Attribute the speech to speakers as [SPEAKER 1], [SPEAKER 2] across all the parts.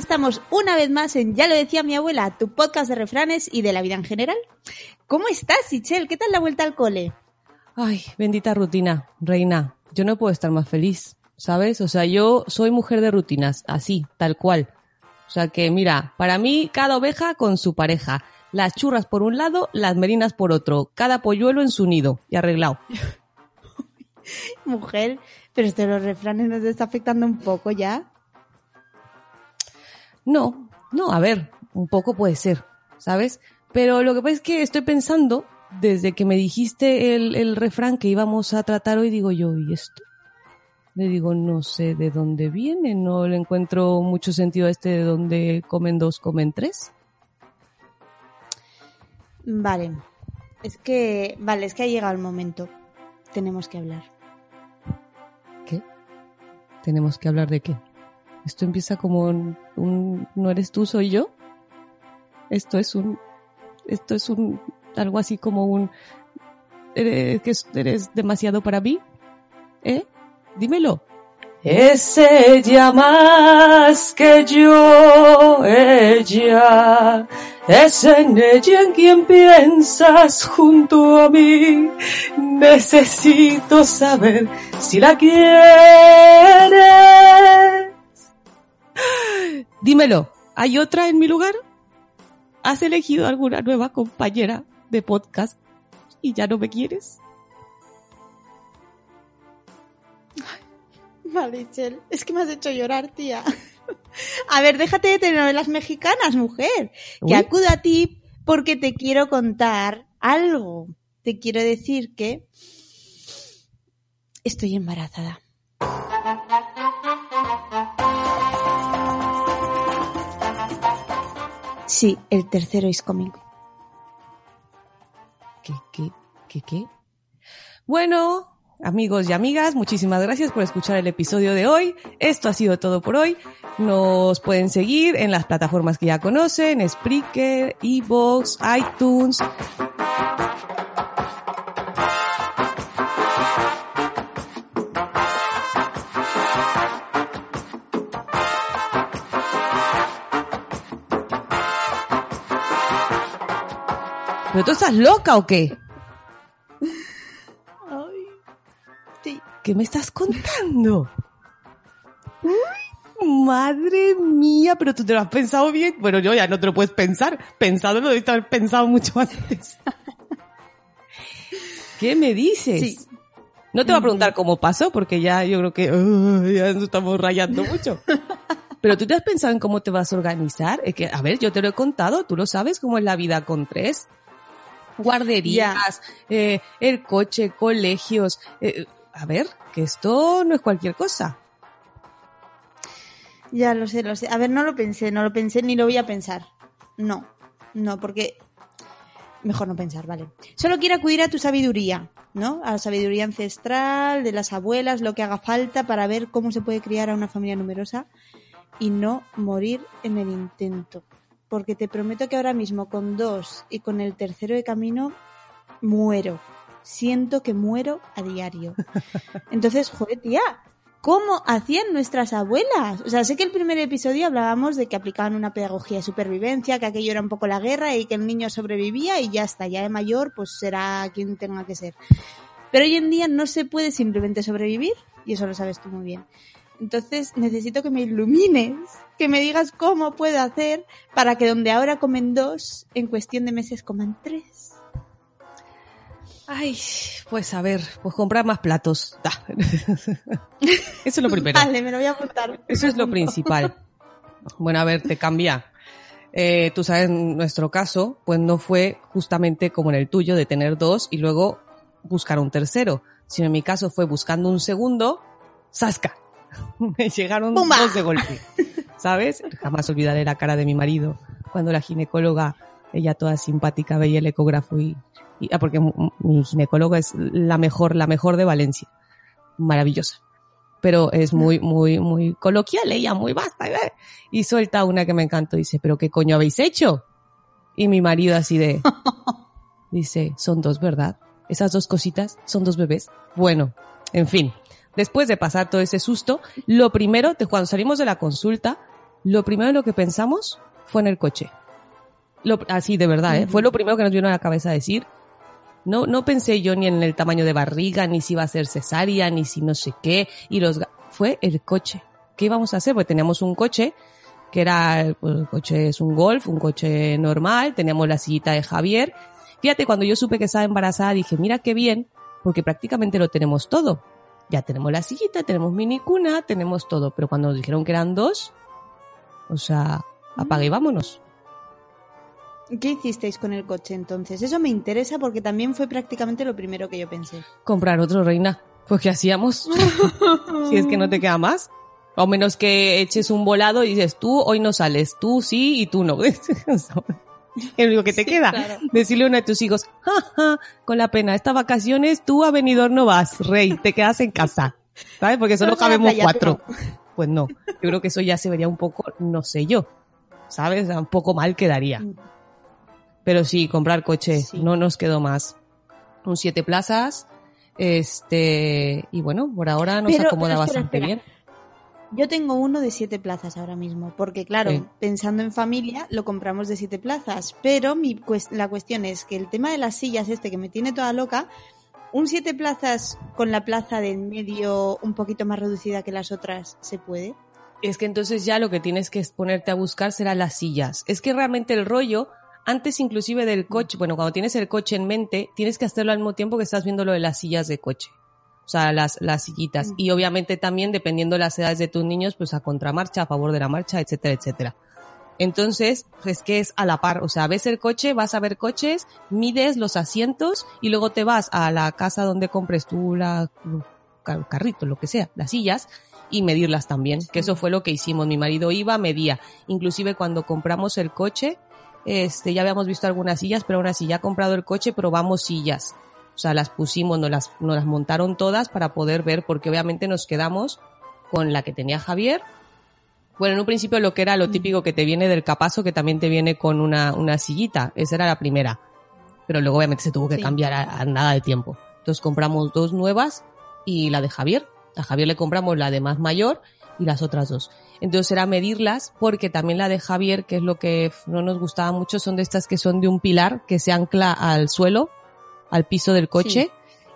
[SPEAKER 1] Estamos una vez más en Ya lo decía mi abuela, tu podcast de refranes y de la vida en general. ¿Cómo estás, Ichel? ¿Qué tal la vuelta al cole?
[SPEAKER 2] Ay, bendita rutina, reina. Yo no puedo estar más feliz, ¿sabes? O sea, yo soy mujer de rutinas, así, tal cual. O sea que, mira, para mí cada oveja con su pareja. Las churras por un lado, las merinas por otro. Cada polluelo en su nido. Y arreglado.
[SPEAKER 1] Mujer, pero esto de los refranes nos está afectando un poco ya.
[SPEAKER 2] No, no, a ver, un poco puede ser, ¿sabes? Pero lo que pasa es que estoy pensando, desde que me dijiste el, el refrán que íbamos a tratar hoy, digo yo, ¿y esto? Le digo, no sé de dónde viene, no le encuentro mucho sentido a este de donde comen dos, comen tres.
[SPEAKER 1] Vale. Es que, vale, es que ha llegado el momento. Tenemos que hablar.
[SPEAKER 2] ¿Qué? ¿Tenemos que hablar de qué? Esto empieza como un, no eres tú, soy yo. Esto es un, esto es un, algo así como un, eres, eres demasiado para mí. ¿Eh? Dímelo.
[SPEAKER 3] Es ella más que yo, ella. Es en ella en quien piensas junto a mí. Necesito saber si la quieres.
[SPEAKER 2] Dímelo. ¿Hay otra en mi lugar? ¿Has elegido alguna nueva compañera de podcast y ya no me quieres?
[SPEAKER 1] Vale, Ichel, es que me has hecho llorar, tía. A ver, déjate de telenovelas mexicanas, mujer. Que acudo a ti porque te quiero contar algo. Te quiero decir que estoy embarazada. Sí, el tercero is coming.
[SPEAKER 2] ¿Qué, qué, qué, qué? Bueno, amigos y amigas, muchísimas gracias por escuchar el episodio de hoy. Esto ha sido todo por hoy. Nos pueden seguir en las plataformas que ya conocen, Spreaker, Evox, iTunes. ¿Pero tú estás loca o qué?
[SPEAKER 1] Ay, sí.
[SPEAKER 2] ¿Qué me estás contando? Madre mía, pero tú te lo has pensado bien. Bueno, yo ya no te lo puedes pensar. Pensado lo debiste haber pensado mucho antes. ¿Qué me dices?
[SPEAKER 1] Sí.
[SPEAKER 2] No te voy a preguntar cómo pasó, porque ya yo creo que uh, ya nos estamos rayando mucho. Pero tú te has pensado en cómo te vas a organizar. Es que, a ver, yo te lo he contado, tú lo sabes cómo es la vida con tres. Guarderías, eh, el coche, colegios. eh, a ver, que esto no es cualquier cosa.
[SPEAKER 1] Ya lo sé, lo sé. A ver, no lo pensé, no lo pensé ni lo voy a pensar. No, no, porque mejor no pensar, vale. Solo quiero acudir a tu sabiduría, ¿no? A la sabiduría ancestral, de las abuelas, lo que haga falta para ver cómo se puede criar a una familia numerosa y no morir en el intento. Porque te prometo que ahora mismo con dos y con el tercero de camino muero. Siento que muero a diario. Entonces, joder, tía, ¿Cómo hacían nuestras abuelas? O sea, sé que el primer episodio hablábamos de que aplicaban una pedagogía de supervivencia, que aquello era un poco la guerra y que el niño sobrevivía y ya está, ya de mayor pues será quien tenga que ser. Pero hoy en día no se puede simplemente sobrevivir, y eso lo sabes tú muy bien. Entonces necesito que me ilumines, que me digas cómo puedo hacer para que donde ahora comen dos, en cuestión de meses coman tres.
[SPEAKER 2] Ay, pues a ver, pues comprar más platos. Da. Eso es lo primero.
[SPEAKER 1] Vale, me lo voy a apuntar.
[SPEAKER 2] Eso es lo principal. Bueno, a ver, te cambia. Eh, tú sabes, en nuestro caso, pues no fue justamente como en el tuyo de tener dos y luego buscar un tercero, sino en mi caso fue buscando un segundo, ¡zasca! Me llegaron
[SPEAKER 1] ¡Pumba!
[SPEAKER 2] dos de golpe, ¿sabes? Jamás olvidaré la cara de mi marido cuando la ginecóloga, ella toda simpática, veía el ecógrafo y, y- ah, porque mi ginecóloga es la mejor, la mejor de Valencia, maravillosa pero es muy, muy, muy coloquial ella, muy basta. ¿eh? Y suelta una que me encantó, dice, pero ¿qué coño habéis hecho? Y mi marido así de, dice, son dos, ¿verdad? Esas dos cositas son dos bebés. Bueno, en fin, después de pasar todo ese susto, lo primero, de cuando salimos de la consulta, lo primero en lo que pensamos fue en el coche. Lo, así, de verdad, ¿eh? Fue lo primero que nos vino a la cabeza decir, no, no pensé yo ni en el tamaño de barriga, ni si iba a ser cesárea, ni si no sé qué. Y los, fue el coche. ¿Qué íbamos a hacer? Pues teníamos un coche, que era, pues, el coche es un golf, un coche normal, teníamos la sillita de Javier. Fíjate, cuando yo supe que estaba embarazada, dije, mira qué bien, porque prácticamente lo tenemos todo. Ya tenemos la sillita, tenemos mini cuna, tenemos todo. Pero cuando nos dijeron que eran dos, o sea, apague y vámonos.
[SPEAKER 1] ¿Qué hicisteis con el coche entonces? Eso me interesa porque también fue prácticamente lo primero que yo pensé.
[SPEAKER 2] comprar otro reina. Pues ¿qué hacíamos? si es que no te queda más. O menos que eches un volado y dices, tú hoy no sales, tú sí y tú no. es lo único que te queda.
[SPEAKER 1] claro.
[SPEAKER 2] Decirle a uno de tus hijos, ja, ja, con la pena, estas vacaciones tú a venidor no vas, rey, te quedas en casa. ¿Sabes? Porque solo
[SPEAKER 1] la
[SPEAKER 2] cabemos
[SPEAKER 1] playa,
[SPEAKER 2] cuatro. Pues no. Yo creo que eso ya se vería un poco, no sé yo. ¿Sabes? Un poco mal quedaría. Pero sí, comprar coche,
[SPEAKER 1] Sí.
[SPEAKER 2] no nos quedó más. Un siete plazas, este, y bueno, por ahora nos
[SPEAKER 1] Pero-
[SPEAKER 2] acomoda
[SPEAKER 1] pero espera,
[SPEAKER 2] bastante
[SPEAKER 1] espera.
[SPEAKER 2] bien.
[SPEAKER 1] Yo tengo uno de siete plazas ahora mismo, porque claro,
[SPEAKER 2] Sí.
[SPEAKER 1] pensando en familia, lo compramos de siete plazas. Pero mi cues- la cuestión es que el tema de las sillas, este que me tiene toda loca, un siete plazas con la plaza del medio un poquito más reducida que las otras, ¿se puede?
[SPEAKER 2] Es que entonces ya lo que tienes que ponerte a buscar será las sillas. Es que realmente el rollo, antes inclusive del coche, bueno, cuando tienes el coche en mente, tienes que hacerlo al mismo tiempo que estás viendo lo de las sillas de coche. O sea, las, las sillitas.
[SPEAKER 1] Mm.
[SPEAKER 2] Y obviamente también, dependiendo de las edades de tus niños, pues a contramarcha, a favor de la marcha, etcétera, etcétera. Entonces, pues que es a la par. O sea, ves el coche, vas a ver coches, mides los asientos y luego te vas a la casa donde compres tú la ca- carrito, lo que sea, las sillas, y medirlas también. Que eso fue lo que hicimos. Mi marido iba, medía. Inclusive cuando compramos el coche, este, ya habíamos visto algunas sillas, pero aún así ya comprado el coche, probamos sillas. O sea, las pusimos, nos las, nos las montaron todas para poder ver, porque obviamente nos quedamos con la que tenía Javier. Bueno, en un principio lo que era lo típico que te viene del capazo, que también te viene con una, una sillita. Esa era la primera. Pero luego obviamente se tuvo que
[SPEAKER 1] Sí.
[SPEAKER 2] cambiar a, a nada de tiempo. Entonces compramos dos nuevas y la de Javier. A Javier le compramos la de más mayor y las otras dos. Entonces era medirlas porque también la de Javier, que es lo que no nos gustaba mucho, son de estas que son de un pilar que se ancla al suelo, al piso del coche.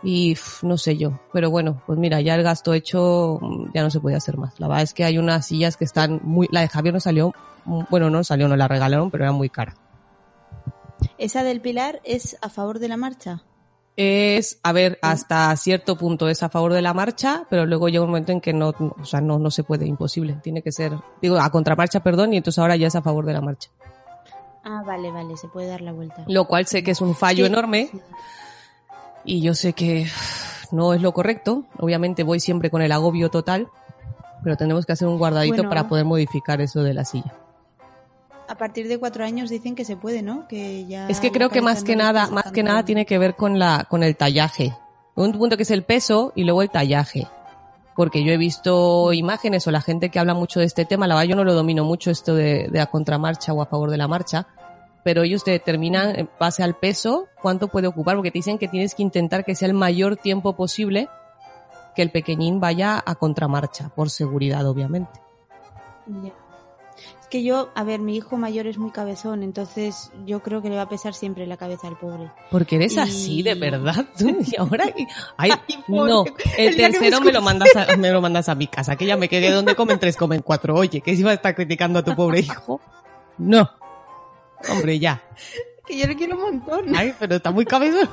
[SPEAKER 2] Y no sé yo. Pero bueno, pues mira, ya el gasto hecho mm, ya no se puede hacer más. La verdad es que hay unas sillas que están muy... La de Javier no salió... mm, Bueno, no salió, no la regalaron, pero era muy cara.
[SPEAKER 1] ¿Esa del pilar es a favor de la marcha?
[SPEAKER 2] Es, a ver, hasta cierto punto es a favor de la marcha, pero luego llega un momento en que no, no, o sea, no, no se puede, imposible. Tiene que ser, digo, a contramarcha, perdón, y entonces ahora ya es a favor de la marcha.
[SPEAKER 1] Ah, vale, vale, se puede dar la vuelta.
[SPEAKER 2] Lo cual sé que es un fallo
[SPEAKER 1] Sí.
[SPEAKER 2] enorme y yo sé que no es lo correcto. Obviamente voy siempre con el agobio total, pero tendremos que hacer un guardadito
[SPEAKER 1] Bueno.
[SPEAKER 2] para poder modificar eso de la silla.
[SPEAKER 1] A partir de cuatro años dicen que se puede, ¿no? Que ya
[SPEAKER 2] Es que creo que más que nada, más que nada tiene que ver con la, con el tallaje. Un punto que es el peso y luego el tallaje. Porque yo he visto imágenes o la gente que habla mucho de este tema, la verdad yo no lo domino mucho esto de, de la contramarcha o a favor de la marcha, pero ellos te determinan en base al peso cuánto puede ocupar, porque te dicen que tienes que intentar que sea el mayor tiempo posible que el pequeñín vaya a contramarcha, por seguridad obviamente.
[SPEAKER 1] Ya. Es que yo, a ver, mi hijo mayor es muy cabezón, entonces yo creo que le va a pesar siempre la cabeza al pobre.
[SPEAKER 2] Porque eres
[SPEAKER 1] Y-
[SPEAKER 2] así, de verdad. tú, Y ahora, ay, no, el,
[SPEAKER 1] me
[SPEAKER 2] tercero me lo mandas a, me lo mandas a mi casa, que ya me quedé donde comen tres, comen cuatro. Oye, que si vas a estar criticando a tu pobre hijo. No. Hombre, ya.
[SPEAKER 1] Que yo le quiero un montón.
[SPEAKER 2] Ay, pero está muy cabezón.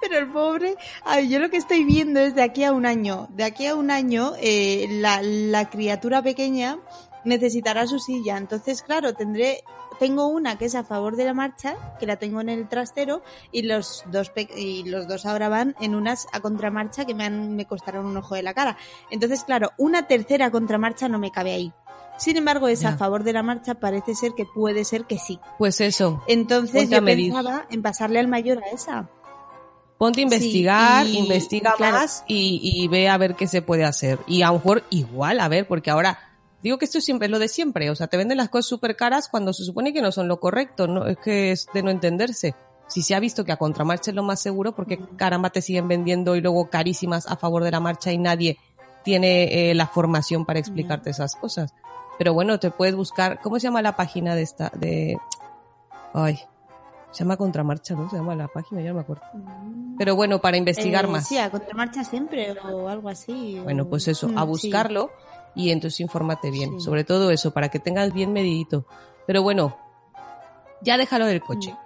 [SPEAKER 1] Pero el pobre, a ver, yo lo que estoy viendo es de aquí a un año. De aquí a un año, eh, la, la criatura pequeña necesitará su silla. Entonces, claro, tendré, tengo una que es a favor de la marcha, que la tengo en el trastero, y los dos, pe- y los dos ahora van en unas a contramarcha que me, han, me costaron un ojo de la cara. Entonces, claro, una tercera contramarcha no me cabe ahí. Sin embargo,
[SPEAKER 2] Ya.
[SPEAKER 1] a favor de la marcha parece ser que puede ser que sí.
[SPEAKER 2] Pues eso.
[SPEAKER 1] Entonces yo pensaba en pasarle al mayor a esa.
[SPEAKER 2] Ponte a investigar,
[SPEAKER 1] y-
[SPEAKER 2] investiga
[SPEAKER 1] claro.
[SPEAKER 2] más y, y ve a ver qué se puede hacer. Y a lo mejor igual, a ver, porque ahora, digo que esto siempre es lo de siempre, o sea, te venden las cosas súper caras cuando se supone que no son lo correcto, no es que es de no entenderse. Si se ha visto que a contramarcha es lo más seguro, porque caramba te siguen vendiendo y luego carísimas a favor de la marcha y nadie tiene eh, la formación para explicarte esas cosas. Pero bueno, te puedes buscar, ¿cómo se llama la página de esta, de, ay, se llama contramarcha, ¿no? Se llama la página, ya no me acuerdo. Pero bueno, para investigar
[SPEAKER 1] Eh,
[SPEAKER 2] más.
[SPEAKER 1] Sí, a contramarcha siempre o algo así.
[SPEAKER 2] Bueno, pues eso,
[SPEAKER 1] Mm,
[SPEAKER 2] a
[SPEAKER 1] sí.
[SPEAKER 2] buscarlo y entonces infórmate bien.
[SPEAKER 1] Sí.
[SPEAKER 2] Sobre todo eso, para que tengas bien medidito. Pero bueno, ya déjalo del coche,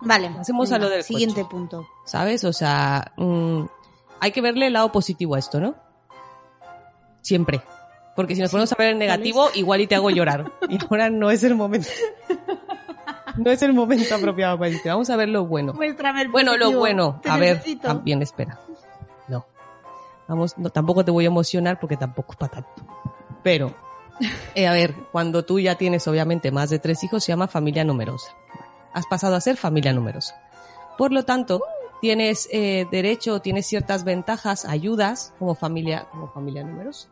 [SPEAKER 1] Vale.
[SPEAKER 2] Hacemos a lo del
[SPEAKER 1] Siguiente
[SPEAKER 2] coche.
[SPEAKER 1] punto.
[SPEAKER 2] ¿sabes? O sea, mm, hay que verle el lado positivo a esto, ¿no? Siempre. Porque si nos ponemos a ver el negativo, igual y te hago llorar. Y ahora no es el momento. No es el momento apropiado para decirte. Vamos a ver lo bueno.
[SPEAKER 1] Muéstrame el
[SPEAKER 2] Bueno, lo bueno.
[SPEAKER 1] Te
[SPEAKER 2] A ver,
[SPEAKER 1] necesito.
[SPEAKER 2] también espera. No. Vamos, no, tampoco te voy a emocionar porque tampoco es para tanto. Pero, eh, a ver, cuando tú ya tienes obviamente más de tres hijos, se llama familia numerosa. Has pasado a ser familia numerosa. Por lo tanto, tienes eh, derecho, tienes ciertas ventajas, ayudas como familia, como familia numerosa.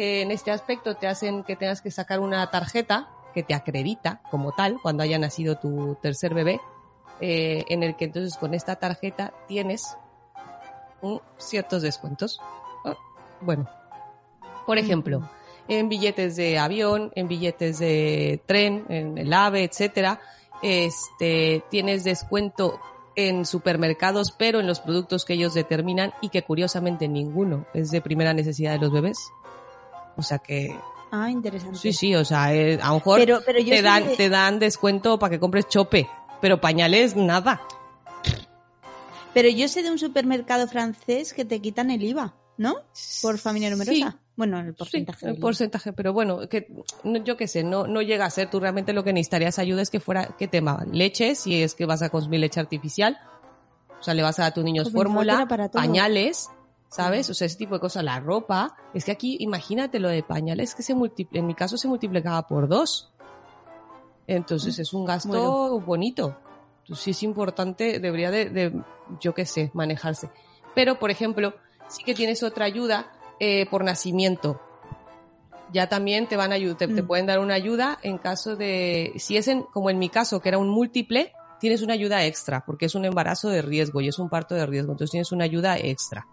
[SPEAKER 2] Eh, en este aspecto te hacen que tengas que sacar una tarjeta que te acredita como tal cuando haya nacido tu tercer bebé, eh, en el que entonces con esta tarjeta tienes un- ciertos descuentos. Ah, Bueno, por ejemplo, en billetes de avión, en billetes de tren, en el AVE, etcétera, este, tienes descuento en supermercados, pero en los productos que ellos determinan y que curiosamente ninguno es de primera necesidad de los bebés. O sea que,
[SPEAKER 1] Ah, interesante.
[SPEAKER 2] sí, sí, o sea, eh, a lo mejor
[SPEAKER 1] Pero, pero yo
[SPEAKER 2] te dan, te dan descuento para que compres chope, pero pañales nada.
[SPEAKER 1] Pero yo sé de un supermercado francés que te quitan el IVA, ¿no? Por familia numerosa.
[SPEAKER 2] Sí.
[SPEAKER 1] Bueno, el porcentaje.
[SPEAKER 2] Sí, el porcentaje, pero bueno, que no- yo qué sé, no, no llega a ser. Tú realmente lo que necesitarías ayuda es que fuera, ¿qué tema? Leche, si es que vas a consumir leche artificial. O sea, le vas a dar a tus niños
[SPEAKER 1] Jo, pensaba que
[SPEAKER 2] fórmula, pañales, ¿sabes? O sea, ese tipo de cosas. La ropa. Es que aquí, imagínate lo de pañales, que se multipl- en mi caso se multiplicaba por dos. Entonces es un gasto
[SPEAKER 1] Bueno.
[SPEAKER 2] bonito. Entonces, sí es importante, debería de, de, yo qué sé, manejarse. Pero, por ejemplo, sí que tienes otra ayuda eh, por nacimiento. Ya también te van a ayudar, te, te
[SPEAKER 1] Mm.
[SPEAKER 2] pueden dar una ayuda en caso de, si es en, como en mi caso, que era un múltiple, tienes una ayuda extra, porque es un embarazo de riesgo y es un parto de riesgo, entonces tienes una ayuda extra.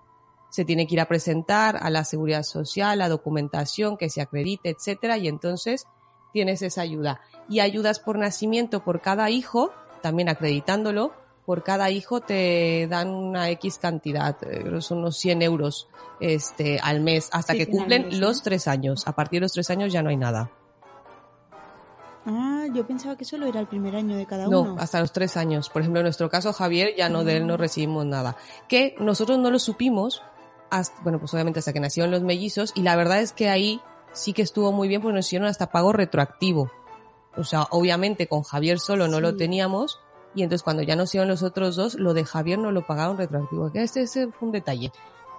[SPEAKER 2] Se tiene que ir a presentar a la seguridad social, la documentación, que se acredite, etcétera, y entonces tienes esa ayuda. Y ayudas por nacimiento por cada hijo, también acreditándolo, por cada hijo te dan una X cantidad, eh, son unos 100 euros este, al mes, hasta
[SPEAKER 1] Sí,
[SPEAKER 2] que cumplen los
[SPEAKER 1] ¿no?
[SPEAKER 2] tres años. A partir de los tres años ya no hay nada.
[SPEAKER 1] Ah, yo pensaba que solo era el primer año de cada
[SPEAKER 2] No,
[SPEAKER 1] uno.
[SPEAKER 2] hasta los tres años. Por ejemplo, en nuestro caso, Javier, ya no de él no recibimos nada. Que nosotros no lo supimos, hasta, bueno, pues obviamente hasta que nacieron los mellizos, y la verdad es que ahí sí que estuvo muy bien, porque nos hicieron hasta pago retroactivo. O sea, obviamente con Javier solo no lo teníamos, y entonces cuando ya nos hicieron los otros dos, lo de Javier no lo pagaron retroactivo. Que este, ese fue un detalle.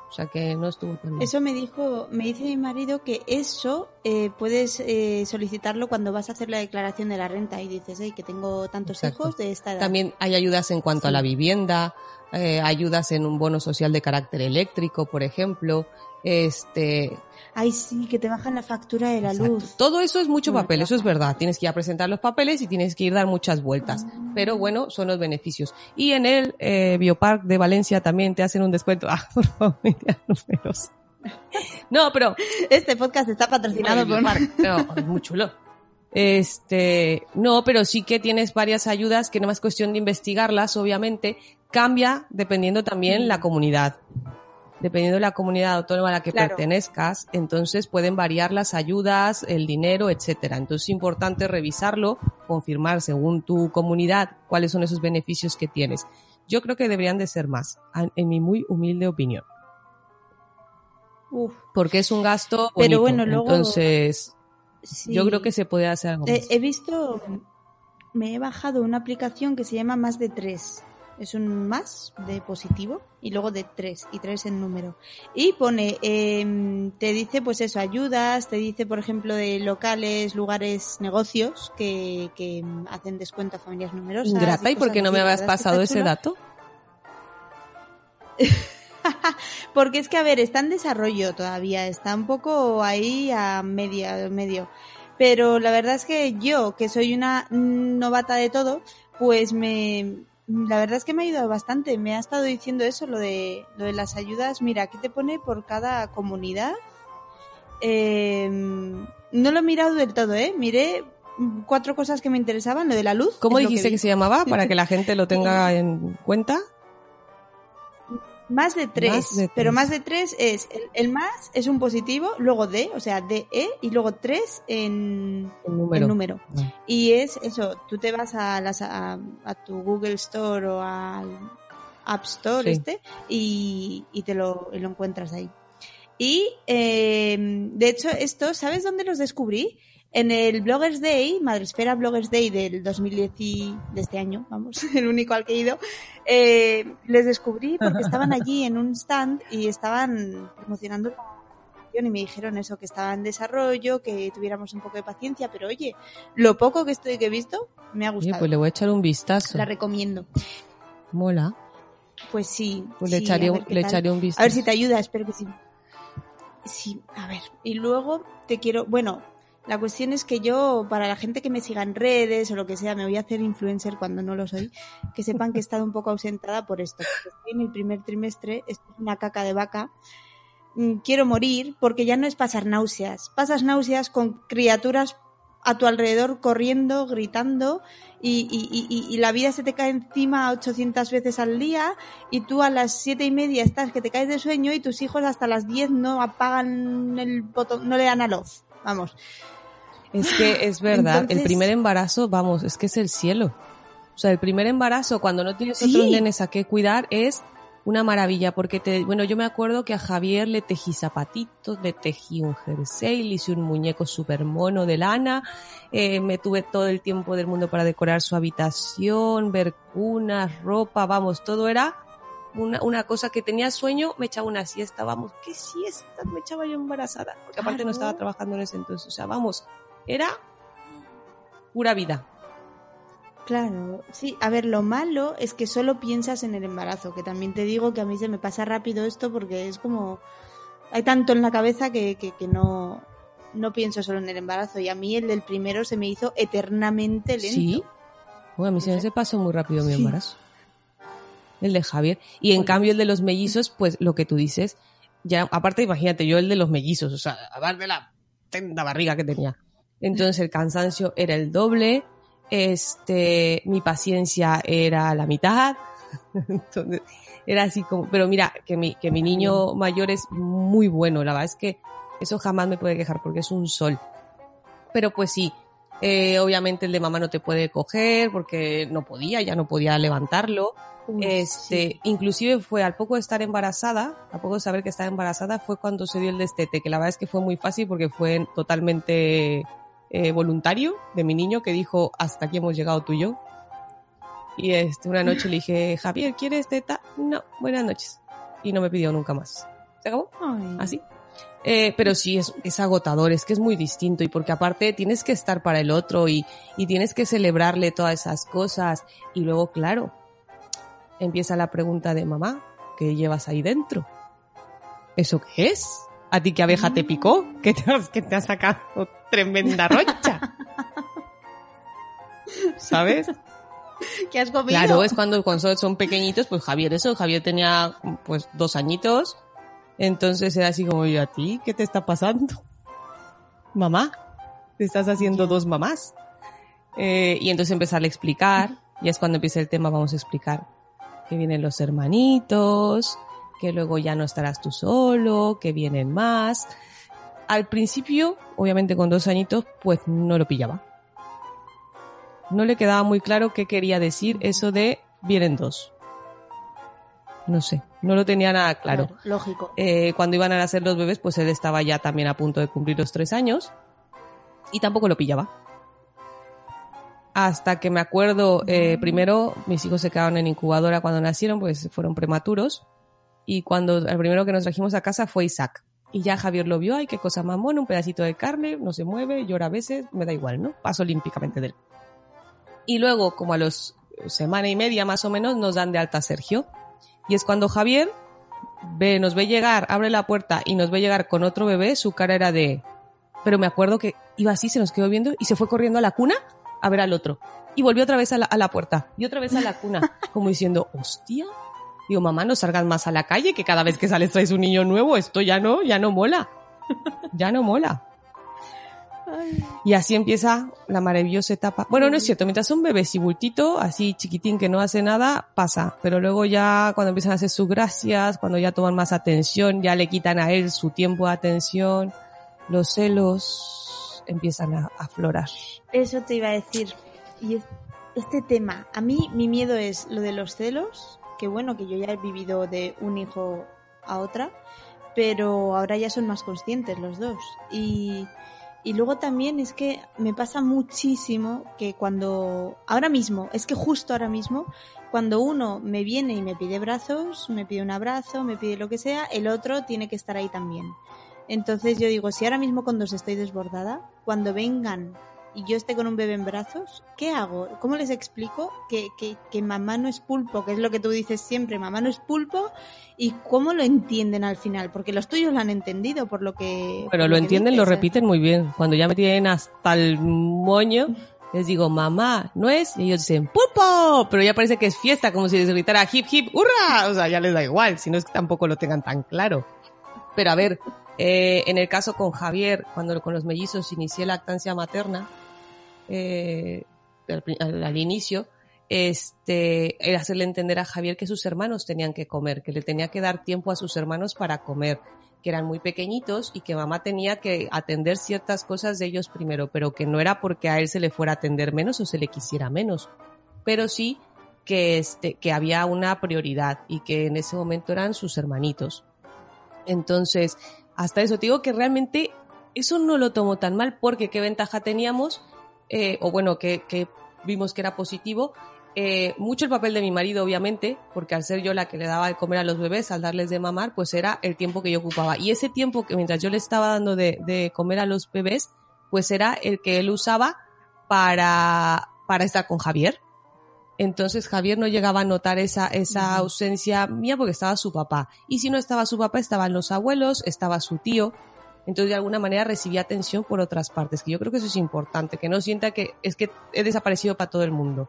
[SPEAKER 2] O sea que no estuvo tan bien.
[SPEAKER 1] Eso me dijo, me dice mi marido que eso eh, puedes eh, solicitarlo cuando vas a hacer la declaración de la renta y dices, "Ey, que tengo tantos
[SPEAKER 2] Exacto.
[SPEAKER 1] hijos de esta edad.
[SPEAKER 2] También hay ayudas en cuanto a
[SPEAKER 1] Sí.
[SPEAKER 2] la vivienda, eh, ayudas en un bono social de carácter eléctrico, por ejemplo. Este,
[SPEAKER 1] Ay, sí, que te bajan la factura de la
[SPEAKER 2] exacto.
[SPEAKER 1] luz.
[SPEAKER 2] Todo eso es mucho papel, eso es verdad. Tienes que ir a presentar los papeles y tienes que ir a dar muchas vueltas.
[SPEAKER 1] Ah.
[SPEAKER 2] Pero bueno, son los beneficios. Y en el eh, Biopark de Valencia también te hacen un descuento. Ah, por numerosa. No, pero
[SPEAKER 1] Este podcast está patrocinado por...
[SPEAKER 2] Park. No, es muy chulo. Este, no, pero sí que tienes varias ayudas que no es cuestión de investigarlas, obviamente. Cambia dependiendo también la comunidad. Dependiendo de la comunidad autónoma a la que
[SPEAKER 1] Claro.
[SPEAKER 2] pertenezcas, entonces pueden variar las ayudas, el dinero, etcétera. Entonces es importante revisarlo, confirmar según tu comunidad cuáles son esos beneficios que tienes. Yo creo que deberían de ser más, en mi muy humilde opinión.
[SPEAKER 1] Uf,
[SPEAKER 2] Porque es un gasto
[SPEAKER 1] Pero bueno, luego-
[SPEAKER 2] Entonces,
[SPEAKER 1] sí.
[SPEAKER 2] yo creo que se puede hacer algo más.
[SPEAKER 1] He visto, me he bajado una aplicación que se llama Más de Tres. Es un más de positivo y luego de tres y tres en número. Y pone, em, te dice pues eso, ayudas, te dice por ejemplo de locales, lugares, negocios que, que hacen descuento a familias numerosas.
[SPEAKER 2] Ingrata, ¿y por
[SPEAKER 1] cosas
[SPEAKER 2] qué no me habías pasado ese dato?
[SPEAKER 1] Porque es que, a ver, está en desarrollo todavía, está un poco ahí a media, medio. Pero la verdad es que yo, que soy una novata de todo, pues me, la verdad es que me ha ayudado bastante. Me ha estado diciendo eso, lo de, lo de las ayudas. Mira, aquí te pone por cada comunidad. Eh, no lo he mirado del todo, ¿eh? Miré cuatro cosas que me interesaban, lo de la luz.
[SPEAKER 2] ¿Cómo dijiste que,
[SPEAKER 1] vi.
[SPEAKER 2] se llamaba para que la gente lo tenga en cuenta?
[SPEAKER 1] Más de tres,
[SPEAKER 2] Más de
[SPEAKER 1] pero más de tres es, el, el más es un positivo, luego D, o sea, DE, y luego tres en,
[SPEAKER 2] El número. Ah.
[SPEAKER 1] Y es eso, tú te vas a, las, a, a tu Google Store o al App Store
[SPEAKER 2] Sí.
[SPEAKER 1] este y, y te lo, y lo encuentras ahí. Y eh, de hecho esto, ¿sabes dónde los descubrí? En el Bloggers Day, Madresfera Bloggers Day del 2010 y de este año, vamos, el único al que he ido, eh, les descubrí porque estaban allí en un stand y estaban promocionando y me dijeron eso, que estaba en desarrollo, que tuviéramos un poco de paciencia, pero oye, lo poco que estoy que he visto me ha
[SPEAKER 2] Oye,
[SPEAKER 1] gustado.
[SPEAKER 2] pues le voy a echar un vistazo.
[SPEAKER 1] La recomiendo.
[SPEAKER 2] Mola.
[SPEAKER 1] Pues sí.
[SPEAKER 2] Pues le
[SPEAKER 1] sí,
[SPEAKER 2] echaré, un,
[SPEAKER 1] ver qué
[SPEAKER 2] le echaré un vistazo.
[SPEAKER 1] A ver si te ayuda, espero que sí. Sí, a ver. Y luego te quiero, bueno, la cuestión es que yo, para la gente que me siga en redes o lo que sea, me voy a hacer influencer cuando no lo soy, que sepan que he estado un poco ausentada por esto. Estoy en el primer trimestre, es una caca de vaca. Mm, Quiero morir porque ya no es pasar náuseas. Pasas náuseas con criaturas a tu alrededor corriendo, gritando y, la vida se te cae encima 800 veces al día y tú a las siete y media estás que te caes de sueño y tus hijos hasta las 10 no apagan el botón, no le dan a love. Vamos.
[SPEAKER 2] Es que es verdad, el primer embarazo, vamos, es que es el cielo. O sea, el primer embarazo, cuando no tienes
[SPEAKER 1] Sí.
[SPEAKER 2] otros nenes a qué cuidar, es una maravilla, porque te, bueno, yo me acuerdo que a Javier le tejí zapatitos, le tejí un jersey, le hice un muñeco súper mono de lana, eh, me tuve todo el tiempo del mundo para decorar su habitación, ver cunas, ropa, vamos, todo era una, una cosa que tenía sueño, me echaba una siesta, vamos, ¿qué siesta me echaba yo embarazada? Porque aparte no estaba trabajando en ese entonces, o sea, vamos, era pura vida.
[SPEAKER 1] Claro, sí. A ver, lo malo es que solo piensas en el embarazo, que también te digo que a mí se me pasa rápido esto porque es como... Hay tanto en la cabeza que, que, que no, no pienso solo en el embarazo y a mí el del primero se me hizo eternamente lento.
[SPEAKER 2] Sí. Bueno, a mí se me pasó muy rápido mi
[SPEAKER 1] Sí.
[SPEAKER 2] embarazo. El de Javier. Y en cambio el de los mellizos, pues lo que tú dices, ya, aparte imagínate, yo el de los mellizos, o sea, aparte de la tenda barriga que tenía. Entonces el cansancio era el doble, este, mi paciencia era la mitad. Entonces, era así como, pero mira, que mi, que mi niño mayor es muy bueno, la verdad es que eso jamás me puede quejar porque es un sol. Pero pues sí, eh, obviamente el de mamá no te puede coger porque no podía, ya no podía levantarlo.
[SPEAKER 1] Uy,
[SPEAKER 2] Este,
[SPEAKER 1] sí.
[SPEAKER 2] inclusive fue al poco de estar embarazada, al poco de saber que estaba embarazada, fue cuando se dio el destete, que la verdad es que fue muy fácil porque fue totalmente eh, voluntario de mi niño que dijo hasta aquí hemos llegado tú y yo. Y este, una noche le dije, Javier, ¿quieres teta? No, buenas noches. Y no me pidió nunca más. ¿Se acabó?
[SPEAKER 1] Ay.
[SPEAKER 2] así. Eh, pero sí, es, es agotador, es que es muy distinto y porque aparte tienes que estar para el otro y, y tienes que celebrarle todas esas cosas y luego, claro, empieza la pregunta de mamá, ¿qué llevas ahí dentro? ¿Eso qué es? ¿A ti qué abeja te picó? ¿Que te has, que te has sacado tremenda rocha? ¿Sabes?
[SPEAKER 1] ¿Qué has comido?
[SPEAKER 2] Claro, es cuando, cuando son pequeñitos, pues Javier eso, Javier tenía pues dos añitos Entonces era así como, ¿y a ti? ¿Qué te está pasando? Mamá, te estás haciendo dos mamás. Eh, y entonces empezarle a explicar, y es cuando empieza el tema, vamos a explicar que vienen los hermanitos, que luego ya no estarás tú solo, que vienen más. Al principio, obviamente con dos añitos, pues no lo pillaba. No le quedaba muy claro qué quería decir eso de vienen dos. No sé, no lo tenía nada claro.
[SPEAKER 1] Claro, lógico.
[SPEAKER 2] Eh, cuando iban a nacer los bebés, pues él estaba ya también a punto de cumplir los tres años y tampoco lo pillaba. Hasta que me acuerdo, eh, primero mis hijos se quedaron en incubadora cuando nacieron, pues fueron prematuros. Y cuando el primero que nos trajimos a casa fue Isaac. Y ya Javier lo vio, ay, qué cosa mamón, un pedacito de carne, no se mueve, llora a veces, me da igual, ¿no? Paso olímpicamente de él. Y luego, como a los semana y media más o menos, nos dan de alta a Sergio. Y es cuando Javier ve, nos ve llegar, abre la puerta y nos ve llegar con otro bebé, su cara era de... Pero me acuerdo que iba así, se nos quedó viendo y se fue corriendo a la cuna a ver al otro. Y volvió otra vez a la, a la puerta y otra vez a la cuna, como diciendo, hostia. Digo, mamá, no salgas más a la calle, que cada vez que sales traes un niño nuevo, esto ya no, ya no mola. Ya no mola. Y así empieza la maravillosa etapa. Bueno, no es cierto, mientras un bebé bultito, así chiquitín que no hace nada, pasa. Pero luego ya cuando empiezan a hacer sus gracias, cuando ya toman más atención, ya le quitan a él su tiempo de atención, los celos empiezan a aflorar.
[SPEAKER 1] Eso te iba a decir. Y es- este tema, a mí mi miedo es lo de los celos, que bueno, que yo ya he vivido de un hijo a otra, pero ahora ya son más conscientes los dos. Y, y luego también es que me pasa muchísimo que cuando, ahora mismo, es que justo ahora mismo, cuando uno me viene y me pide brazos, me pide un abrazo, me pide lo que sea, el otro tiene que estar ahí también. Entonces yo digo, si ahora mismo con dos estoy desbordada, cuando vengan y yo esté con un bebé en brazos, ¿qué hago? ¿Cómo les explico que, que, que mamá no es pulpo? Que es lo que tú dices siempre, mamá no es pulpo. ¿Y cómo lo entienden al final? Porque los tuyos lo han entendido por lo que...
[SPEAKER 2] Pero lo
[SPEAKER 1] que
[SPEAKER 2] entienden, lo
[SPEAKER 1] dices.
[SPEAKER 2] repiten muy bien. Cuando ya me tienen hasta el moño, les digo, mamá, ¿no es? Y ellos dicen, ¡pulpo! Pero ya parece que es fiesta, como si les gritara hip hip, ¡hurra! O sea, ya les da igual, si no es que tampoco lo tengan tan claro. Pero a ver, eh, en el caso con Javier, cuando con los mellizos inicié lactancia materna, eh, al, inicio, este, era hacerle entender a Javier que sus hermanos tenían que comer, que le tenía que dar tiempo a sus hermanos para comer, que eran muy pequeñitos y que mamá tenía que atender ciertas cosas de ellos primero, pero que no era porque a él se le fuera a atender menos o se le quisiera menos, pero sí que este, que había una prioridad y que en ese momento eran sus hermanitos. Entonces, hasta eso, te digo que realmente eso no lo tomo tan mal porque qué ventaja teníamos, eh, o bueno, que, que vimos que era positivo, eh, mucho el papel de mi marido, obviamente, porque al ser yo la que le daba de comer a los bebés, al darles de mamar, pues era el tiempo que yo ocupaba. Y ese tiempo que mientras yo le estaba dando de, de comer a los bebés, pues era el que él usaba para, para estar con Javier. Entonces Javier no llegaba a notar esa, esa ausencia mía porque estaba su papá. Y si no estaba su papá, estaban los abuelos, estaba su tío. Entonces de alguna manera recibía atención por otras partes, que yo creo que eso es importante, que no sienta que es que he desaparecido para todo el mundo.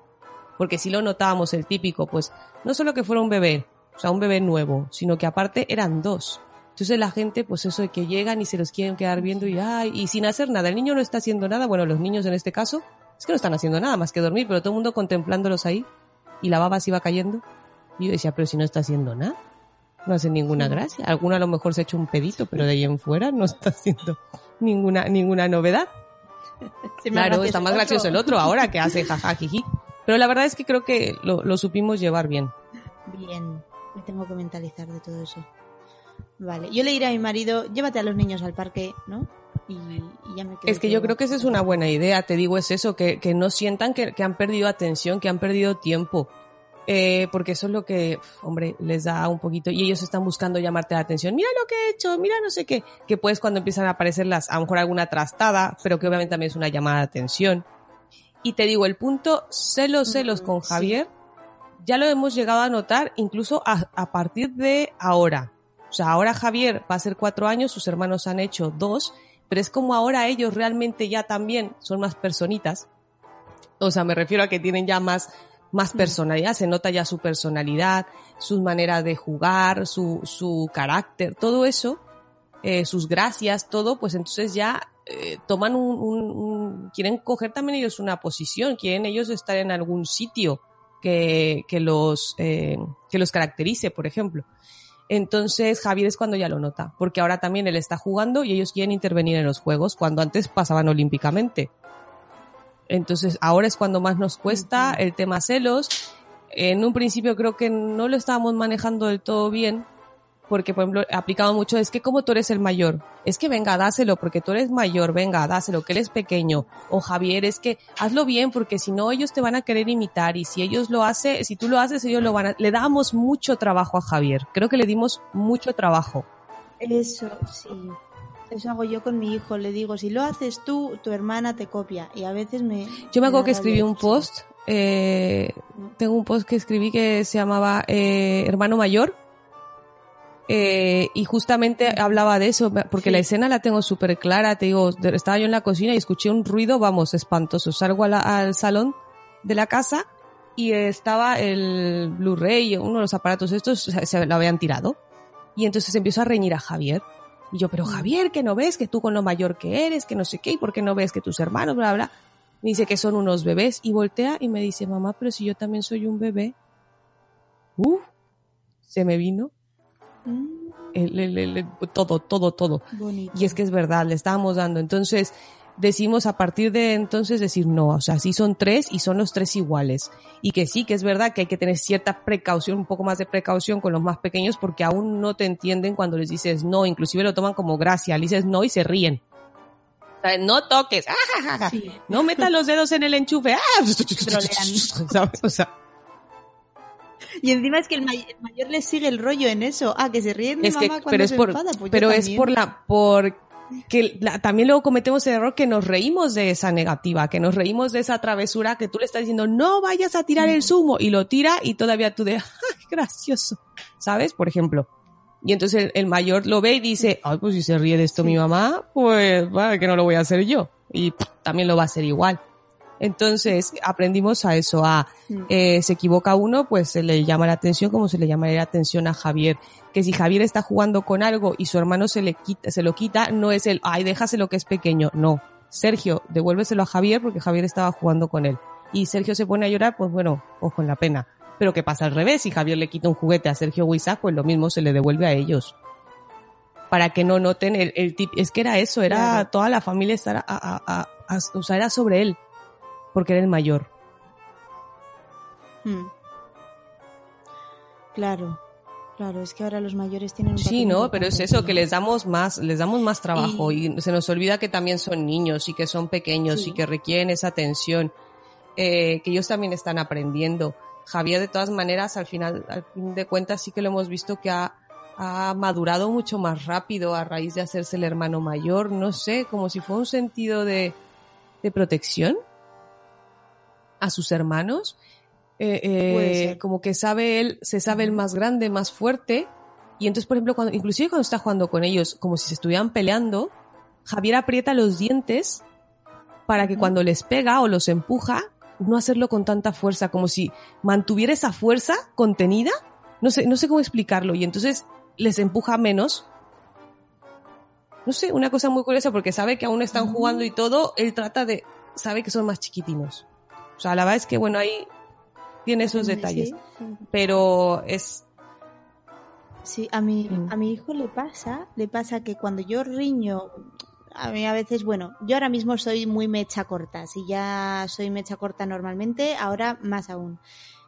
[SPEAKER 2] Porque si lo notábamos el típico, pues no solo que fuera un bebé, o sea, un bebé nuevo, sino que aparte eran dos. Entonces la gente, pues eso de que llegan y se los quieren quedar viendo y, ay, y sin hacer nada. El niño no está haciendo nada, bueno, los niños en este caso, es que no están haciendo nada más que dormir, pero todo el mundo contemplándolos ahí y la baba se iba cayendo. Y yo decía, pero si no está haciendo nada, no hace ninguna gracia. Alguno a lo mejor se ha hecho un pedito, pero de ahí en fuera no está haciendo ninguna, ninguna novedad.
[SPEAKER 1] Sí,
[SPEAKER 2] Claro, está más gracioso el otro ahora que hace jaja, jiji. Pero la verdad es que creo que lo, lo supimos llevar bien.
[SPEAKER 1] Bien, me tengo que mentalizar de todo eso. Vale, yo le diré a mi marido, llévate a los niños al parque, ¿no? Y, y ya me quedo
[SPEAKER 2] Es que yo creo que esa es una buena idea, te digo, es eso, que, que no sientan que, que han perdido atención, que han perdido tiempo. Eh, porque eso es lo que, hombre, les da un poquito, y ellos están buscando llamarte la atención. Mira lo que he hecho, mira no sé qué. Que pues cuando empiezan a aparecer las, a lo mejor alguna trastada, pero que obviamente también es una llamada de atención. Y te digo, el punto celos, celos
[SPEAKER 1] Mm,
[SPEAKER 2] con
[SPEAKER 1] sí.
[SPEAKER 2] Javier, ya lo hemos llegado a notar incluso a, a partir de ahora. O sea, ahora Javier va a ser cuatro años, sus hermanos han hecho dos, pero es como ahora ellos realmente ya también son más personitas. O sea, me refiero a que tienen ya más, más personalidad, se nota ya su personalidad, sus maneras de jugar, su, su carácter, todo eso, eh, sus gracias, todo, pues entonces ya eh, toman un, un- un- quieren coger también ellos una posición, quieren ellos estar en algún sitio que, que los, eh, que los caracterice, por ejemplo. Entonces Javier es cuando ya lo nota, porque ahora también él está jugando y ellos quieren intervenir en los juegos, cuando antes pasaban olímpicamente. Entonces ahora es cuando más nos cuesta el tema celos. En un principio creo que no lo estábamos manejando del todo bien, porque por ejemplo he aplicado mucho, es que como tú eres el mayor, es que venga, dáselo, porque tú eres mayor, venga, dáselo, que él es pequeño. O Javier, es que hazlo bien, porque si no ellos te van a querer imitar y si ellos lo hacen, si tú lo haces, ellos lo van a... Le damos mucho trabajo a Javier, creo que le dimos mucho trabajo.
[SPEAKER 1] Eso, sí. Eso hago yo con mi hijo. Le digo, si lo haces tú, tu hermana te copia. Y a veces me...
[SPEAKER 2] Yo me acuerdo que escribí un post, eh, tengo un post que escribí que se llamaba eh, Hermano Mayor, eh, y justamente hablaba de eso, porque
[SPEAKER 1] Sí.
[SPEAKER 2] la escena la tengo súper clara, te digo, estaba yo en la cocina y escuché un ruido, vamos, espantoso, salgo a la- al salón de la casa y estaba el Blu-ray, uno de los aparatos estos, se, se lo habían tirado, y entonces empiezo a reñir a Javier. Y yo, pero Javier, que no ves que tú con lo mayor que eres, que no sé qué, y por qué no ves que tus hermanos, bla, bla. Me dice que son unos bebés y voltea y me dice, mamá, pero si yo también soy un bebé. Uh, se me vino
[SPEAKER 1] Mm,
[SPEAKER 2] el- el- el- el- todo, todo, todo.
[SPEAKER 1] bonito.
[SPEAKER 2] Y es que es verdad, le estábamos dando. Entonces, decimos a partir de entonces decir no, o sea, sí son tres y son los tres iguales. Y que sí, que es verdad que hay que tener cierta precaución, un poco más de precaución con los más pequeños porque aún no te entienden cuando les dices no, inclusive lo toman como gracia, le dices no y se ríen. O sea, No toques, ¡ah!
[SPEAKER 1] Sí.
[SPEAKER 2] no metas los dedos en el enchufe, ¡ah! ¿sabes? O sea,
[SPEAKER 1] Y encima es que el, may- el mayor le sigue el rollo en eso. Ah, que se ríe de mi
[SPEAKER 2] es que,
[SPEAKER 1] mamá cuando
[SPEAKER 2] pero es
[SPEAKER 1] se
[SPEAKER 2] por,
[SPEAKER 1] enfada. Pues
[SPEAKER 2] pero es por la, por que la- también luego cometemos el error que nos reímos de esa negativa, que nos reímos de esa travesura que tú le estás diciendo, no vayas a tirar el zumo, y lo tira y todavía tú de, ¡ay, gracioso! ¿Sabes? Por ejemplo. Y entonces el, el mayor lo ve y dice, ay, pues si se ríe de esto mi mamá, pues, vale, que no lo voy a hacer yo. Y pff, también lo va a hacer igual. Entonces aprendimos a eso, a
[SPEAKER 1] Mm.
[SPEAKER 2] eh, se equivoca uno, pues se le llama la atención como se le llamaría la atención a Javier. Que si Javier está jugando con algo y su hermano se le quita, se lo quita, no es el, ay, déjaselo que es pequeño. No. Sergio, devuélveselo a Javier porque Javier estaba jugando con él. Y Sergio se pone a llorar, pues bueno, ojo en la pena. Pero que pasa al revés, si Javier le quita un juguete a Sergio Isaac, pues lo mismo se le devuelve a ellos. Para que no noten el, el tip, es que era eso, era toda la familia estar a, a- a- a- o sea, era sobre él, porque era el mayor.
[SPEAKER 1] Mm. Claro, claro, es que ahora los mayores tienen un
[SPEAKER 2] Sí, no, pero es eso, que les damos más, les damos más trabajo y, se nos olvida que también son niños y que son pequeños
[SPEAKER 1] Sí.
[SPEAKER 2] y que requieren esa atención, eh, que ellos también están aprendiendo. Javier, de todas maneras, al final, al fin de cuentas, sí que lo hemos visto que ha, ha madurado mucho más rápido a raíz de hacerse el hermano mayor, no sé, como si fuera un sentido de, de protección a sus hermanos. Eh, eh, como que sabe él, se sabe el más grande, más fuerte, y entonces, por ejemplo, cuando, inclusive cuando está jugando con ellos, como si se estuvieran peleando, Javier aprieta los dientes para que cuando les pega o los empuja, no hacerlo con tanta fuerza, como si mantuviera esa fuerza contenida. No sé, no sé cómo explicarlo. Y entonces les empuja menos. No sé, una cosa muy curiosa porque sabe que aún están jugando y todo, él trata de, sabe que son más chiquitinos. O sea, la verdad es que bueno, ahí tiene esos detalles.
[SPEAKER 1] sí.
[SPEAKER 2] Pero es,
[SPEAKER 1] Sí, a mi,
[SPEAKER 2] Mm.
[SPEAKER 1] a mi hijo le pasa, le pasa que cuando yo riño, a mí a veces, bueno, yo ahora mismo soy muy mecha corta, si ya soy mecha corta normalmente, ahora más aún.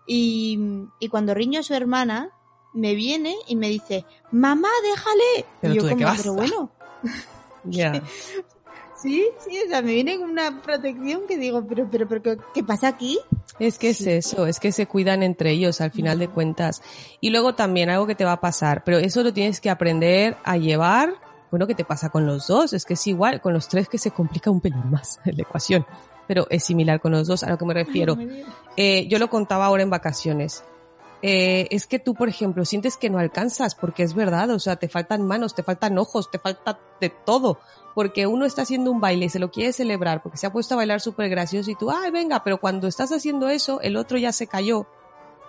[SPEAKER 1] Y, y cuando riño a su hermana, me viene y me dice, mamá, déjale.
[SPEAKER 2] Pero
[SPEAKER 1] y yo
[SPEAKER 2] tú de qué
[SPEAKER 1] como,
[SPEAKER 2] vas?
[SPEAKER 1] pero bueno,
[SPEAKER 2] ya.
[SPEAKER 1] sí, sí, o sea, me viene una protección que digo, pero, pero, pero, ¿qué, pasa aquí?
[SPEAKER 2] Es que es eso, es que se cuidan entre ellos al final de cuentas. Y luego también algo que te va a pasar, pero eso lo tienes que aprender a llevar. Bueno, ¿qué te pasa con los dos? Es que es igual, con los tres que se complica un pelín más la ecuación. Pero es similar con los dos, a lo que me refiero.
[SPEAKER 1] Ay.
[SPEAKER 2] Eh, yo lo contaba ahora en vacaciones. eh, es que tú, por ejemplo, sientes que no alcanzas, porque es verdad, o sea, te faltan manos, te faltan ojos, te falta de todo, porque uno está haciendo un baile se lo quiere celebrar, porque se ha puesto a bailar súper gracioso y tú, ay, venga, pero cuando estás haciendo eso, el otro ya se cayó,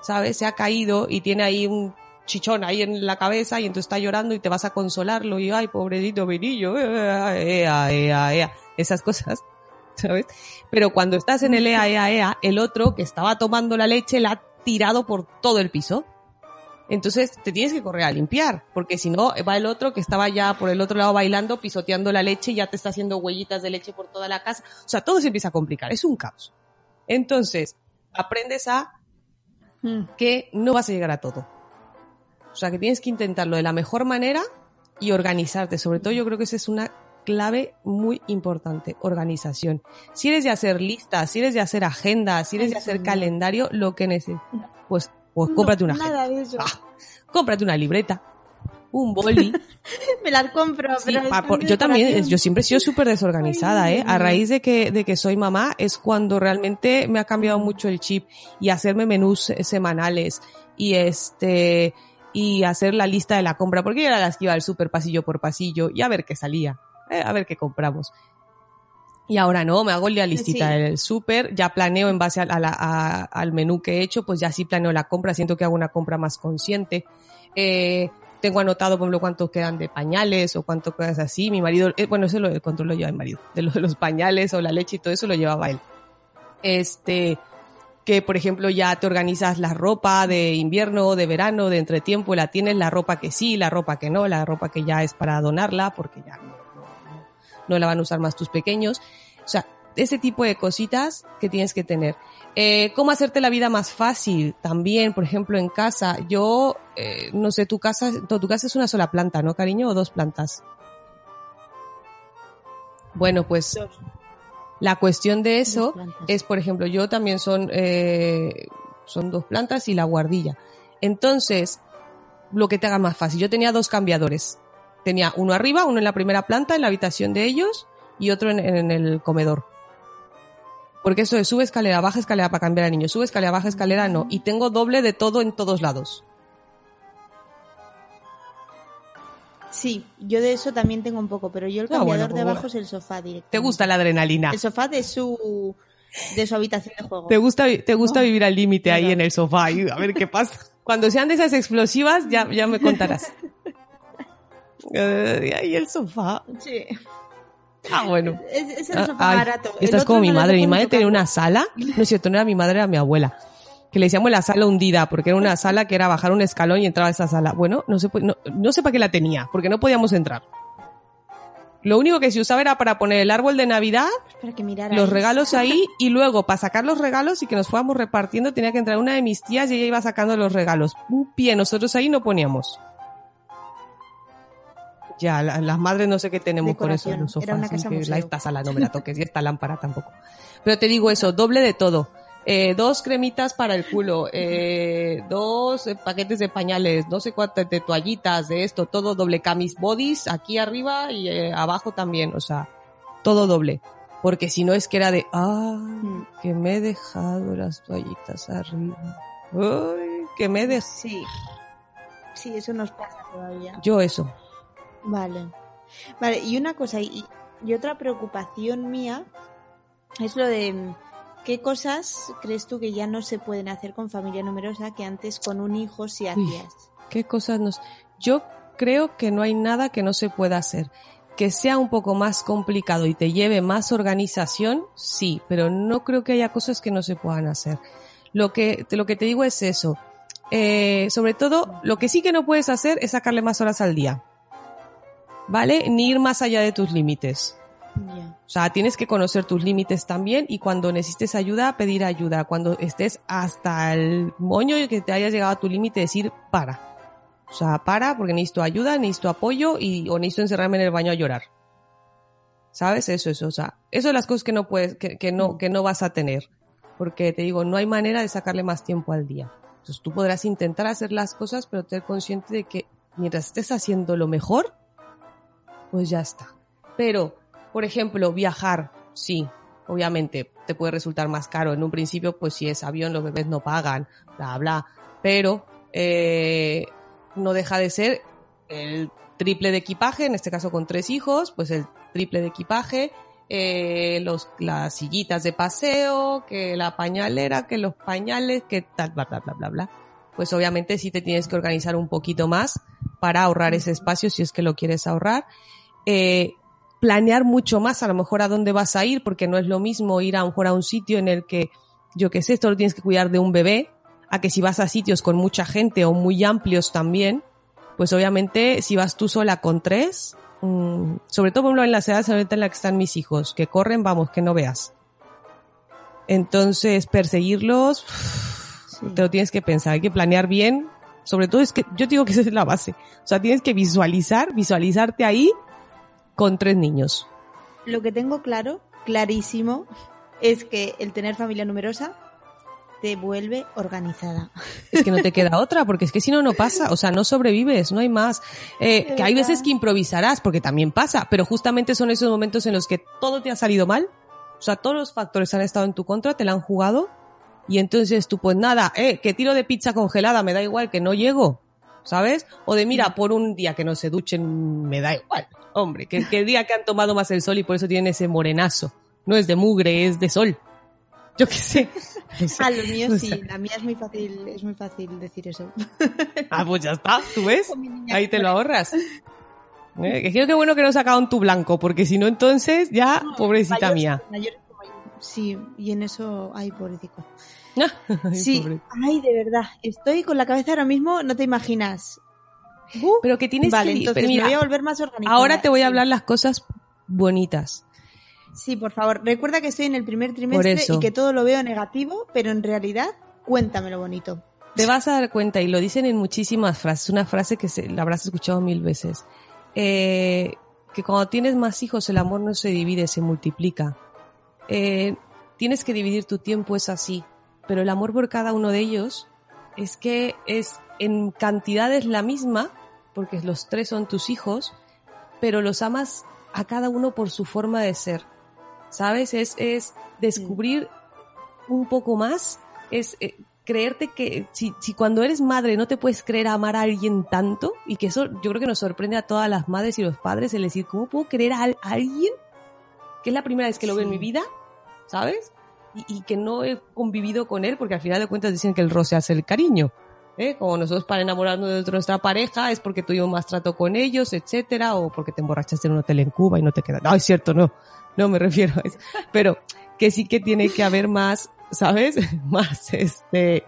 [SPEAKER 2] ¿sabes? Se ha caído y tiene ahí un chichón ahí en la cabeza y entonces está llorando y te vas a consolarlo y, ay, pobrecito vinillo, ea, ea, ea, ea, esas cosas. ¿Sabes? Pero cuando estás en el ea, ea, ea, el otro que estaba tomando la leche la ha tirado por todo el piso. Entonces te tienes que correr a limpiar, porque si no va el otro que estaba ya por el otro lado bailando, pisoteando la leche y ya te está haciendo huellitas de leche por toda la casa. O sea, todo se empieza a complicar, es un caos. Entonces, aprendes a
[SPEAKER 1] Mm.
[SPEAKER 2] que no vas a llegar a todo. O sea, que tienes que intentarlo de la mejor manera y organizarte. Sobre todo yo creo que esa es una clave muy importante, organización. Si eres de hacer listas, si eres de hacer agendas, si eres de hacer calendario, lo que necesites, pues, pues cómprate una.
[SPEAKER 1] Nada de eso.
[SPEAKER 2] Ah, cómprate una libreta, un boli.
[SPEAKER 1] Me las compro,
[SPEAKER 2] Sí,
[SPEAKER 1] pero...
[SPEAKER 2] pa- por- yo también, yo siempre he sido súper desorganizada,
[SPEAKER 1] Ay,
[SPEAKER 2] ¿eh? A raíz de que, de que soy mamá es cuando realmente me ha cambiado mucho el chip y hacerme menús eh, semanales y este, y hacer la lista de la compra, porque yo era las que iba al súper pasillo por pasillo y a ver qué salía, eh, a ver qué compramos. Y ahora no, me hago la listita
[SPEAKER 1] Sí.
[SPEAKER 2] del súper, ya planeo en base a la- a la- a- al menú que he hecho, pues ya sí planeo la compra, siento que hago una compra más consciente. Eh, tengo anotado, por ejemplo, cuánto quedan de pañales o cuánto quedas así. Mi marido, eh, bueno, eso lo controlo yo a mi marido, de lo de los pañales o la leche y todo eso lo llevaba él. Este, que por ejemplo ya te organizas la ropa de invierno, de verano, de entretiempo, la tienes, la ropa que sí, la ropa que no, la ropa que ya es para donarla porque ya no, no, la van a usar más tus pequeños. O sea, ese tipo de cositas que tienes que tener. Eh, ¿Cómo hacerte la vida más fácil? También, por ejemplo, en casa. Yo, eh, no sé, tu casa, tu, casa es una sola planta, ¿no, cariño? ¿O dos plantas? Bueno, pues
[SPEAKER 1] Dos.
[SPEAKER 2] la cuestión de eso es, por ejemplo, yo también son, eh, son dos plantas y la guardilla. Entonces, lo que te haga más fácil. Yo tenía dos cambiadores. Tenía uno arriba, uno en la primera planta, en la habitación de ellos, y otro en, en el comedor. Porque eso es sube escalera, baja escalera para cambiar al niño, sube escalera, baja escalera, no. Y tengo doble de todo en todos lados.
[SPEAKER 1] Sí, yo de eso también tengo un poco, pero yo el
[SPEAKER 2] Ah, bueno,
[SPEAKER 1] cambiador
[SPEAKER 2] pues
[SPEAKER 1] de abajo
[SPEAKER 2] bueno.
[SPEAKER 1] es el sofá directo.
[SPEAKER 2] ¿Te gusta la adrenalina?
[SPEAKER 1] El sofá de su de su habitación de juego.
[SPEAKER 2] ¿Te gusta, te gusta vivir al límite ahí en el sofá? Y a ver qué pasa. Cuando sean de esas explosivas, ya, ya me contarás. Ahí el sofá.
[SPEAKER 1] Sí.
[SPEAKER 2] Ah, bueno.
[SPEAKER 1] Es, es el
[SPEAKER 2] Ah,
[SPEAKER 1] sofá
[SPEAKER 2] ay,
[SPEAKER 1] barato. El
[SPEAKER 2] Estás
[SPEAKER 1] otro
[SPEAKER 2] como mi madre. Mi madre tenía una sala. No es cierto, no era mi madre, era mi abuela. Que le decíamos la sala hundida, porque era una sala que era bajar un escalón y entrar a esa sala. Bueno, no sé, no, no sé para qué la tenía, porque no podíamos entrar. Lo único que se usaba era para poner el árbol de Navidad,
[SPEAKER 1] Para que
[SPEAKER 2] los regalos ahí, y luego para sacar los regalos y que nos fuéramos repartiendo tenía que entrar una de mis tías y ella iba sacando los regalos. Un pie nosotros ahí no poníamos. Ya, la- las madres no sé qué tenemos por eso en
[SPEAKER 1] Decoración.
[SPEAKER 2] los sofás.
[SPEAKER 1] Era una casa
[SPEAKER 2] esta sala no me la toques y esta lámpara tampoco. Pero te digo eso, doble de todo. Eh, dos cremitas para el culo, eh, dos eh, paquetes de pañales, no sé cuántas de toallitas, de esto, todo doble. Camis bodies aquí arriba y eh, abajo también, o sea, todo doble. Porque si no es que era de, ah, que me he dejado las toallitas arriba. Ay, que me he dejado.
[SPEAKER 1] Sí. Sí, eso nos pasa todavía.
[SPEAKER 2] Yo eso.
[SPEAKER 1] Vale. Vale, y una cosa, y, y otra preocupación mía es lo de mm, qué cosas crees tú que ya no se pueden hacer con familia numerosa que antes con un hijo sí hacías.
[SPEAKER 2] ¿Qué cosas nos...? Yo creo que no hay nada que no se pueda hacer. Que sea un poco más complicado y te lleve más organización, sí, pero no creo que haya cosas que no se puedan hacer. Lo que, lo que te digo es eso. Eh, sobre todo, lo que sí que no puedes hacer es sacarle más horas al día. ¿Vale? Ni ir más allá de tus límites.
[SPEAKER 1] Ya.
[SPEAKER 2] O sea, tienes que conocer tus límites también y cuando necesites ayuda, pedir ayuda. Cuando estés hasta el moño y que te hayas llegado a tu límite, decir para. O sea, para porque necesito ayuda, necesito apoyo y o necesito encerrarme en el baño a llorar. ¿Sabes? Eso, eso. O sea, eso son las cosas que no puedes, que, que no, que no vas a tener. Porque te digo, no hay manera de sacarle más tiempo al día. Entonces tú podrás intentar hacer las cosas, pero tener consciente de que mientras estés haciendo lo mejor, pues ya está. Pero, por ejemplo, viajar, sí, obviamente te puede resultar más caro. En un principio, pues si es avión, los bebés no pagan, bla, bla. pero eh, no deja de ser el triple de equipaje, en este caso con tres hijos, pues el triple de equipaje, eh, los, las sillitas de paseo, que la pañalera, que los pañales, que tal, bla, bla, bla, bla, bla. Pues obviamente sí te tienes que organizar un poquito más para ahorrar ese espacio si es que lo quieres ahorrar. Eh, planear mucho más a lo mejor a dónde vas a ir, porque no es lo mismo ir a, lo mejor a un sitio en el que, yo qué sé, esto lo tienes que cuidar de un bebé, a que si vas a sitios con mucha gente o muy amplios también, pues obviamente si vas tú sola con tres, mm, sobre todo por ejemplo, en la edades ahorita en la que están mis hijos, que corren, vamos, que no veas. Entonces, perseguirlos,
[SPEAKER 1] Sí.
[SPEAKER 2] te lo tienes que pensar, hay que planear bien. Sobre todo es que yo digo que esa es la base. O sea, tienes que visualizar, visualizarte ahí con tres niños.
[SPEAKER 1] Lo que tengo claro, clarísimo, es que el tener familia numerosa te vuelve organizada.
[SPEAKER 2] Es que no te queda otra, porque es que si no, no pasa. O sea, no sobrevives, no hay más. Eh, que hay veces que improvisarás, porque también pasa, pero justamente son esos momentos en los que todo te ha salido mal. O sea, todos los factores han estado en tu contra, te la han jugado. Y entonces tú, pues nada, eh, que tiro de pizza congelada, me da igual, que no llego. ¿Sabes? O de mira, por un día que no se duchen, me da igual. Hombre, que, que el día que han tomado más el sol y por eso tienen ese morenazo. No es de mugre, es de sol. Yo qué sé. No sé.
[SPEAKER 1] Ah, lo mío
[SPEAKER 2] O
[SPEAKER 1] sí, la mía es muy fácil, es muy fácil decir eso.
[SPEAKER 2] Ah, pues ya está, ¿tú ves? Ahí te lo ahorras. Eh, que creo que bueno que no sacaron tu blanco, porque si no entonces ya, pobrecita mía.
[SPEAKER 1] yo. Sí, y en eso, ay, pobrecito.
[SPEAKER 2] Ay,
[SPEAKER 1] Sí,
[SPEAKER 2] pobre.
[SPEAKER 1] ay, de verdad, estoy con la cabeza ahora mismo, no te imaginas. Uh,
[SPEAKER 2] Pero que tienes
[SPEAKER 1] vale,
[SPEAKER 2] que...
[SPEAKER 1] entonces
[SPEAKER 2] mira,
[SPEAKER 1] me voy a volver más organizada.
[SPEAKER 2] ahora te voy a hablar las cosas bonitas.
[SPEAKER 1] Sí, por favor, recuerda que estoy en el primer trimestre y que todo lo veo negativo, pero en realidad, cuéntame lo bonito.
[SPEAKER 2] Te vas a dar cuenta, y lo dicen en muchísimas frases, una frase que se, la habrás escuchado mil veces, eh, que cuando tienes más hijos el amor no se divide, se multiplica. Eh, tienes que dividir tu tiempo, es así, pero el amor por cada uno de ellos es que es en cantidades la misma, porque los tres son tus hijos, pero los amas a cada uno por su forma de ser. ¿Sabes? Es, es descubrir un poco más, es eh, creerte que si, si cuando eres madre no te puedes creer amar a alguien tanto, y que eso yo creo que nos sorprende a todas las madres y los padres, el decir, ¿cómo puedo querer a, al- a alguien que es la primera vez que lo veo en mi vida? ¿Sabes? Y, y que no he convivido con él, porque al final de cuentas dicen que el roce hace el cariño. ¿Eh? Como nosotros para enamorarnos de nuestra pareja es porque tuvimos más trato con ellos, etcétera, o porque te emborrachaste en un hotel en Cuba y no te queda. No, es cierto, no. No me refiero a eso. Pero que sí que tiene que haber más, ¿sabes? Más este,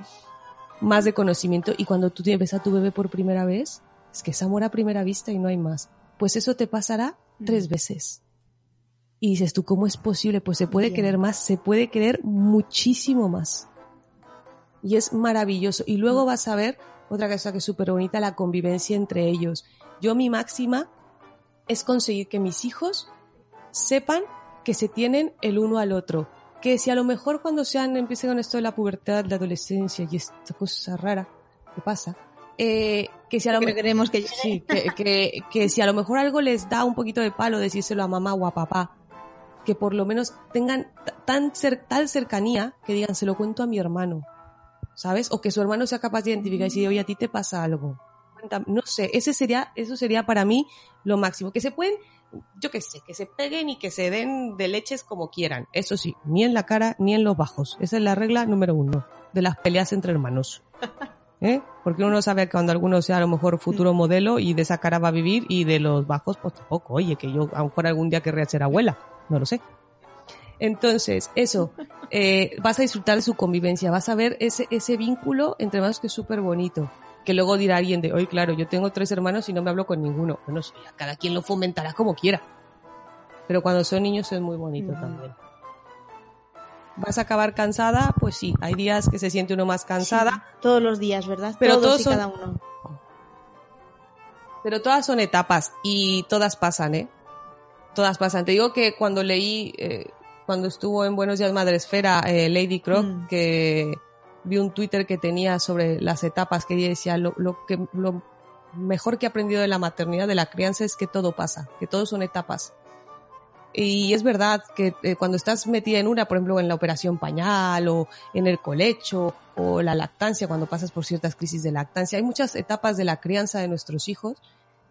[SPEAKER 2] más de conocimiento. Y cuando tú ves a tu bebé por primera vez, es que es amor a primera vista y no hay más. Pues eso te pasará tres veces. Y dices tú, ¿cómo es posible? Pues se puede
[SPEAKER 1] Bien.
[SPEAKER 2] querer más, se puede querer muchísimo más. Y es maravilloso. Y luego vas a ver otra cosa que es súper bonita, la convivencia entre ellos. Yo mi máxima es conseguir que mis hijos sepan que se tienen el uno al otro. Que si a lo mejor cuando sean, empiecen con esto de la pubertad, la adolescencia y esta cosa rara que pasa, eh, que si a lo
[SPEAKER 1] Que
[SPEAKER 2] mejor
[SPEAKER 1] que llegue.
[SPEAKER 2] Sí, que, que, que si a lo mejor algo les da un poquito de palo decírselo a mamá o a papá, que por lo menos tengan tan cer- tal cercanía que digan, se lo cuento a mi hermano, ¿sabes? O que su hermano sea capaz de identificar y decir, oye, a ti te pasa algo. No sé, ese sería, eso sería para mí lo máximo. Que se pueden, yo qué sé, que se peguen y que se den de leches como quieran. Eso sí, ni en la cara ni en los bajos. Esa es la regla número uno de las peleas entre hermanos. ¿Eh? Porque uno no sabe cuando alguno sea a lo mejor futuro modelo y de esa cara va a vivir y de los bajos pues tampoco. Oye, que yo a lo mejor algún día querría ser abuela, no lo sé. Entonces, eso, eh, vas a disfrutar de su convivencia, vas a ver ese, ese vínculo entre hermanos que es súper bonito. Que luego dirá alguien de, hoy claro, yo tengo tres hermanos y no me hablo con ninguno. Bueno, cada quien lo fomentará como quiera. Pero cuando son niños es muy bonito
[SPEAKER 1] Ujú.
[SPEAKER 2] también. ¿Vas a acabar cansada? Pues sí, hay días que se siente uno más cansada.
[SPEAKER 1] Sí, todos los días, ¿verdad?
[SPEAKER 2] Pero
[SPEAKER 1] todos,
[SPEAKER 2] todos
[SPEAKER 1] y
[SPEAKER 2] son-
[SPEAKER 1] cada uno.
[SPEAKER 2] Pero todas son etapas y todas pasan, ¿eh? Todas pasan. Te digo que cuando leí, eh, cuando estuvo en Buenos Días Madresfera, eh, Lady Croc,
[SPEAKER 1] Mm.
[SPEAKER 2] que vi un Twitter que tenía sobre las etapas, que ella decía, lo, lo que, lo mejor que he aprendido de la maternidad, de la crianza, es que todo pasa, que todo son etapas. Y es verdad que eh, cuando estás metida en una, por ejemplo, en la operación pañal o en el colecho o la lactancia, cuando pasas por ciertas crisis de lactancia, hay muchas etapas de la crianza de nuestros hijos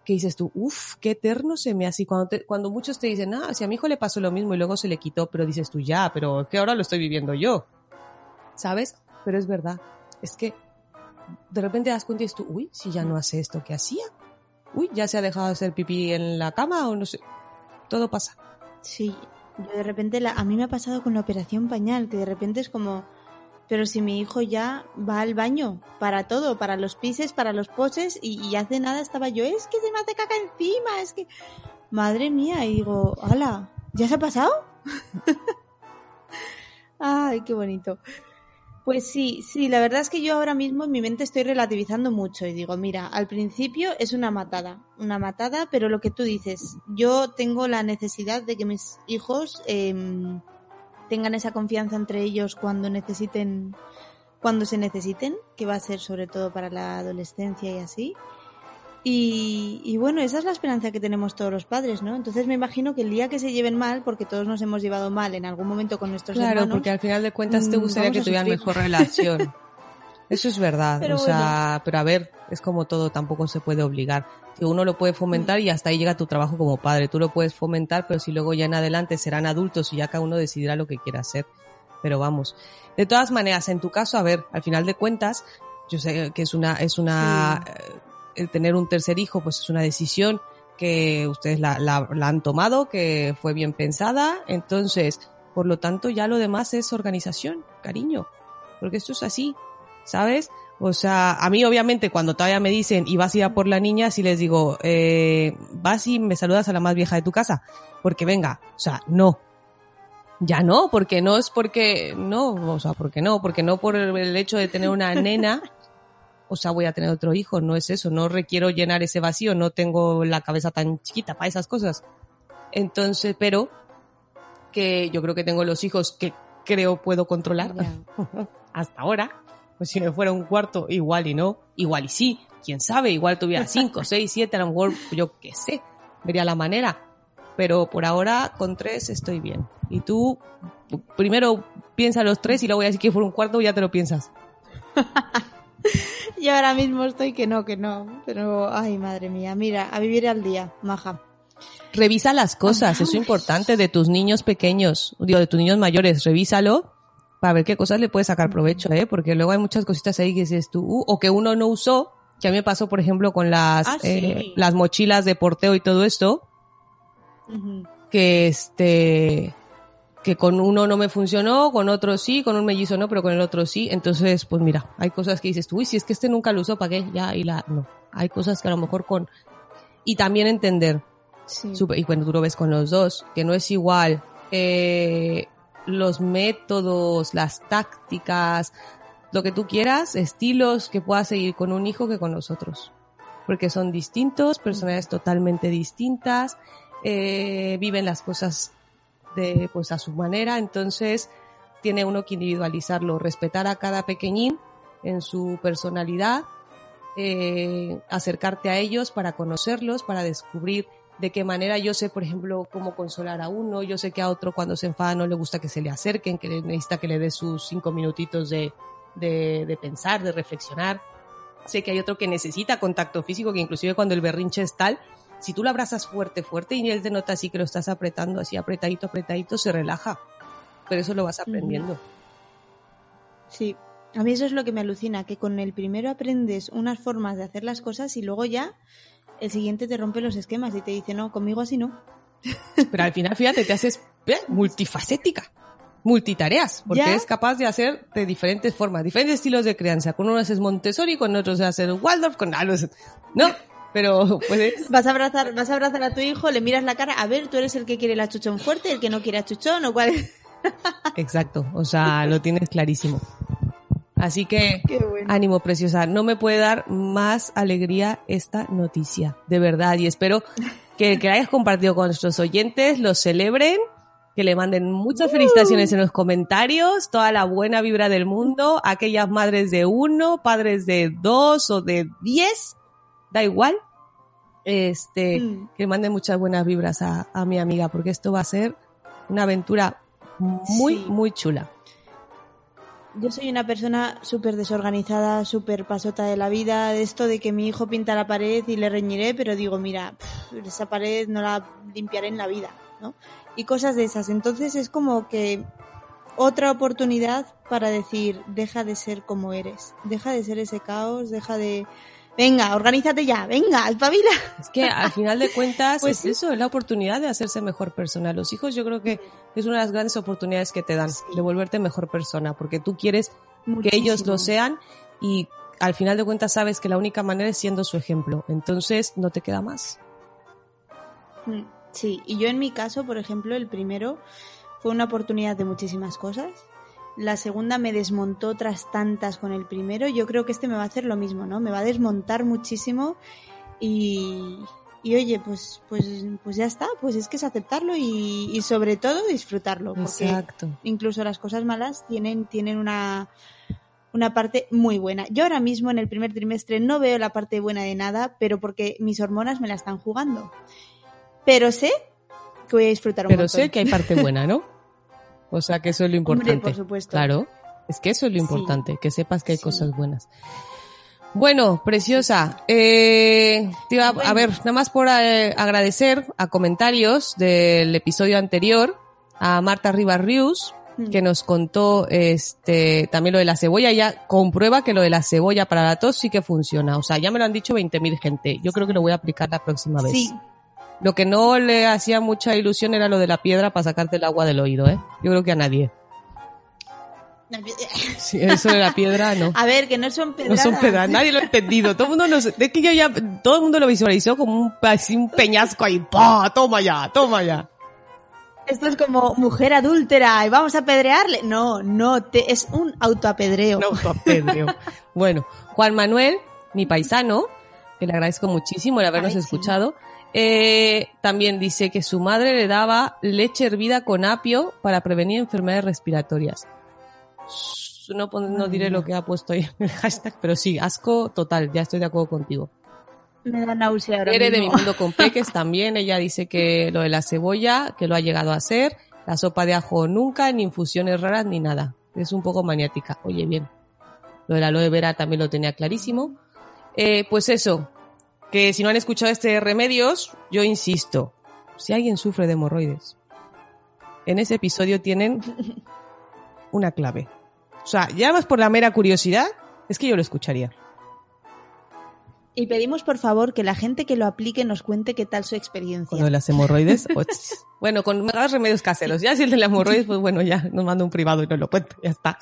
[SPEAKER 2] que dices tú, uff, qué eterno se me hace. Cuando, te- cuando muchos te dicen, ah, si a mi hijo le pasó lo mismo y luego se le quitó, pero dices tú, ya, pero es que ahora lo estoy viviendo yo. ¿Sabes? Pero es verdad. Es que de repente das cuenta y dices tú, uy, si ya no hace esto que hacía. Uy, ya se ha dejado de hacer pipí en la cama o no sé. Todo pasa.
[SPEAKER 1] Sí, yo de repente, a mí me ha pasado con la operación pañal, que de repente es como, pero si mi hijo ya va al baño para todo, para los pises, para los poses, y, hace nada estaba yo, es que se me hace caca encima, es que, madre mía, y digo, ala, ¿ya se ha pasado? Ay, qué bonito. Pues sí, sí, la verdad es que yo ahora mismo en mi mente estoy relativizando mucho y digo, mira, al principio es una matada, una matada, pero lo que tú dices, yo tengo la necesidad de que mis hijos em, tengan esa confianza entre ellos cuando necesiten, cuando se necesiten, que va a ser sobre todo para la adolescencia y así. Y, y bueno, esa es la esperanza que tenemos todos los padres, ¿no? Entonces me imagino que el día que se lleven mal, porque todos nos hemos llevado mal en algún momento con nuestros
[SPEAKER 2] Claro,
[SPEAKER 1] hermanos,
[SPEAKER 2] porque al final de cuentas te
[SPEAKER 1] mm,
[SPEAKER 2] gustaría que tuvieran mejor relación. Eso es verdad.
[SPEAKER 1] Pero
[SPEAKER 2] o sea, pero a ver, es como todo, tampoco se puede obligar. Que uno lo puede fomentar y hasta ahí llega tu trabajo como padre. Tú lo puedes fomentar, pero si luego ya en adelante serán adultos y ya cada uno decidirá lo que quiera hacer. Pero vamos. De todas maneras, en tu caso, a ver, al final de cuentas, yo sé que es una, es una, eh, el tener un tercer hijo, pues es una decisión que ustedes la, la, la han tomado, que fue bien pensada. Entonces, por lo tanto, ya lo demás es organización, cariño. Porque esto es así, ¿sabes? O sea, a mí obviamente cuando todavía me dicen y vas a ir a por la niña, si les digo, eh, vas y me saludas a la más vieja de tu casa. Porque venga, o sea, no. Ya no, porque no es porque, no, o sea, porque no, porque no por el hecho de tener una nena, o sea, voy a tener otro hijo, no es eso, no requiero llenar ese vacío, no tengo la cabeza tan chiquita para esas cosas. Entonces, pero que yo creo que tengo los hijos que creo puedo controlar hasta ahora. Pues si me fuera un cuarto, igual y no, igual y sí, quién sabe, igual tuviera cinco, seis, siete, a lo mejor yo qué sé, vería la manera. Pero por ahora con tres estoy bien. Y tú primero piensa los tres y luego ya si quieres por un cuarto ya te lo piensas.
[SPEAKER 1] Y ahora mismo estoy que no, que no. Pero, ay, madre mía, mira, a vivir al día, maja.
[SPEAKER 2] Revisa las cosas, eso es importante de tus niños pequeños, digo, de tus niños mayores, revísalo para ver qué cosas le puedes sacar provecho, ¿eh? Porque luego hay muchas cositas ahí que dices tú, uh, o que uno no usó, que a mí me pasó, por ejemplo, con las,
[SPEAKER 1] Ah, sí.
[SPEAKER 2] eh, las mochilas de porteo y todo esto, que este, que con uno no me funcionó, con otro sí, con un mellizo no, pero con el otro sí. Entonces, pues mira, hay cosas que dices tú, uy, si es que este nunca lo usó, ¿para qué? Ya, y la, no. Hay cosas que a lo mejor con, y también entender,
[SPEAKER 1] Sí.
[SPEAKER 2] Y cuando tú lo ves con los dos, que no es igual eh, los métodos, las tácticas, lo que tú quieras, estilos que puedas seguir con un hijo que con los otros. Porque son distintos, personalidades totalmente distintas, eh, viven las cosas de, pues a su manera, entonces tiene uno que individualizarlo, respetar a cada pequeñín en su personalidad, eh, acercarte a ellos para conocerlos, para descubrir de qué manera yo sé, por ejemplo, cómo consolar a uno, yo sé que a otro cuando se enfada no le gusta que se le acerquen, que necesita que le dé sus cinco minutitos de, de, de pensar, de reflexionar. Sé que hay otro que necesita contacto físico, que inclusive cuando el berrinche es tal, si tú lo abrazas fuerte, fuerte y él te nota así que lo estás apretando, así apretadito, apretadito, se relaja. Pero eso lo vas aprendiendo.
[SPEAKER 1] Sí. A mí eso es lo que me alucina, que con el primero aprendes unas formas de hacer las cosas y luego ya el siguiente te rompe los esquemas y te dice, no, conmigo así no.
[SPEAKER 2] Pero al final, fíjate, te haces multifacética, multitareas, porque
[SPEAKER 1] ¿Ya?
[SPEAKER 2] eres capaz de hacer de diferentes formas, diferentes estilos de crianza. Con unos es Montessori, con otros es hacer Waldorf, con ah, no, sé. no, pero puedes.
[SPEAKER 1] Vas a abrazar, vas a abrazar a tu hijo, le miras la cara, a ver, tú eres el que quiere el achuchón fuerte, el que no quiere achuchón, o cuál es.
[SPEAKER 2] Exacto, o sea, lo tienes clarísimo. Así que,
[SPEAKER 1] bueno.
[SPEAKER 2] ánimo preciosa, no me puede dar más alegría esta noticia, de verdad, y espero que, que la hayas compartido con nuestros oyentes, lo celebren, que le manden muchas felicitaciones en los comentarios, toda la buena vibra del mundo, aquellas madres de uno, padres de dos o de diez, da igual, este,
[SPEAKER 1] Mm.
[SPEAKER 2] que mande muchas buenas vibras a, a mi amiga, porque esto va a ser una aventura muy,
[SPEAKER 1] Sí.
[SPEAKER 2] muy chula.
[SPEAKER 1] Yo soy una persona súper desorganizada, súper pasota de la vida, de esto de que mi hijo pinta la pared y le reñiré, pero digo, mira, pf, esa pared no la limpiaré en la vida, ¿no? Y cosas de esas. Entonces es como que otra oportunidad para decir, deja de ser como eres, deja de ser ese caos, deja de... Venga, organízate ya, venga, espabila.
[SPEAKER 2] Es que al final de cuentas
[SPEAKER 1] Pues
[SPEAKER 2] es eso, es la oportunidad de hacerse mejor persona. Los hijos yo creo que es una de las grandes oportunidades que te dan,
[SPEAKER 1] Sí.
[SPEAKER 2] de volverte mejor persona, porque tú quieres que ellos lo sean y al final de cuentas sabes que la única manera es siendo su ejemplo. Entonces no te queda más.
[SPEAKER 1] Mm, Sí, y yo en mi caso, por ejemplo, el primero fue una oportunidad de muchísimas cosas. La segunda me desmontó otras tantas con el primero. Yo creo que este me va a hacer lo mismo, ¿no? Me va a desmontar muchísimo y, y oye, pues, pues, pues ya está. Pues es que es aceptarlo y, y sobre todo disfrutarlo. Porque
[SPEAKER 2] Exacto.
[SPEAKER 1] incluso las cosas malas tienen, tienen una, una parte muy buena. Yo ahora mismo en el primer trimestre no veo la parte buena de nada, pero porque mis hormonas me la están jugando. Pero sé que voy a disfrutar un
[SPEAKER 2] Pero
[SPEAKER 1] montón.
[SPEAKER 2] sé que hay parte buena, ¿no? O sea que eso es lo importante.
[SPEAKER 1] Hombre, por supuesto.
[SPEAKER 2] Claro, es que eso es lo
[SPEAKER 1] Sí.
[SPEAKER 2] importante, que sepas que hay
[SPEAKER 1] Sí.
[SPEAKER 2] cosas buenas. Bueno, preciosa. Eh, te iba a- ver, nada más por eh, agradecer a comentarios del episodio anterior a Marta Rivas Rius,
[SPEAKER 1] Mm.
[SPEAKER 2] que nos contó este también lo de la cebolla. Ya comprueba que lo de la cebolla para la tos sí que funciona. O sea, ya me lo han dicho 20.000 gente. Yo creo que lo voy a aplicar la próxima vez.
[SPEAKER 1] Sí,
[SPEAKER 2] Lo que no le hacía mucha ilusión era lo de la piedra para sacarte el agua del oído, ¿eh? Yo creo que a nadie. Sí, eso de la piedra no.
[SPEAKER 1] A ver, que no son
[SPEAKER 2] No
[SPEAKER 1] pedradas.
[SPEAKER 2] son pedradas, nadie lo ha entendido. Todo el mundo nos, es que yo ya, todo el mundo lo visualizó como un, así un peñasco ahí. ¡Pah! Toma ya, toma ya.
[SPEAKER 1] Esto es como mujer adúltera y vamos a apedrearle. No, no, te, es un autoapedreo.
[SPEAKER 2] No, apedreo. Bueno, Juan Manuel, mi paisano, que le agradezco muchísimo el habernos
[SPEAKER 1] Ay, sí.
[SPEAKER 2] Eh, también dice que su madre le daba leche hervida con apio para prevenir enfermedades respiratorias. No, diré lo que ha puesto ahí en el hashtag, pero sí, asco total, ya estoy de acuerdo contigo.
[SPEAKER 1] Me da náusea ahora
[SPEAKER 2] Quiere de mi mundo con peques también, ella dice que lo de la cebolla, que lo ha llegado a hacer, la sopa de ajo nunca, ni infusiones raras, ni nada. Es un poco maniática. Oye, bien. Lo de la aloe vera también lo tenía clarísimo. Eh, pues eso, que si no han escuchado este remedios, yo insisto, si alguien sufre de hemorroides, en ese episodio tienen una clave. O sea, ya más por la mera curiosidad, es que yo lo escucharía.
[SPEAKER 1] Y pedimos por favor que la gente que lo aplique nos cuente qué tal su experiencia.
[SPEAKER 2] Con lo de las hemorroides. och. bueno, con más remedios caseros. Ya si el de las hemorroides, pues bueno, ya nos manda un privado y nos lo cuenta, ya está.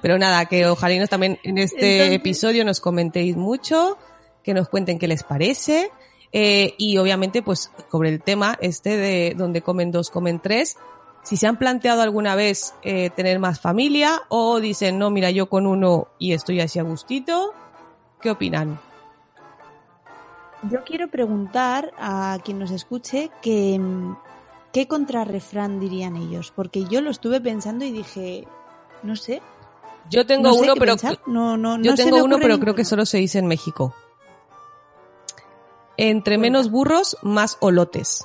[SPEAKER 2] Pero nada, que ojalá y nos también en este
[SPEAKER 1] Entonces-
[SPEAKER 2] episodio nos comentéis mucho, que nos cuenten qué les parece. eh, y obviamente, pues, sobre el tema este de donde comen dos, comen tres. Si se han planteado alguna vez eh, tener más familia o dicen, no, mira, yo con uno y estoy así a gustito, ¿qué opinan?
[SPEAKER 1] Yo quiero preguntar a quien nos escuche que, qué contrarrefrán dirían ellos, porque yo lo estuve pensando y dije, no sé.
[SPEAKER 2] Yo tengo
[SPEAKER 1] no sé
[SPEAKER 2] uno, pero
[SPEAKER 1] no, no,
[SPEAKER 2] Yo tengo uno, pero creo que solo se dice en México. Entre menos burros, más olotes.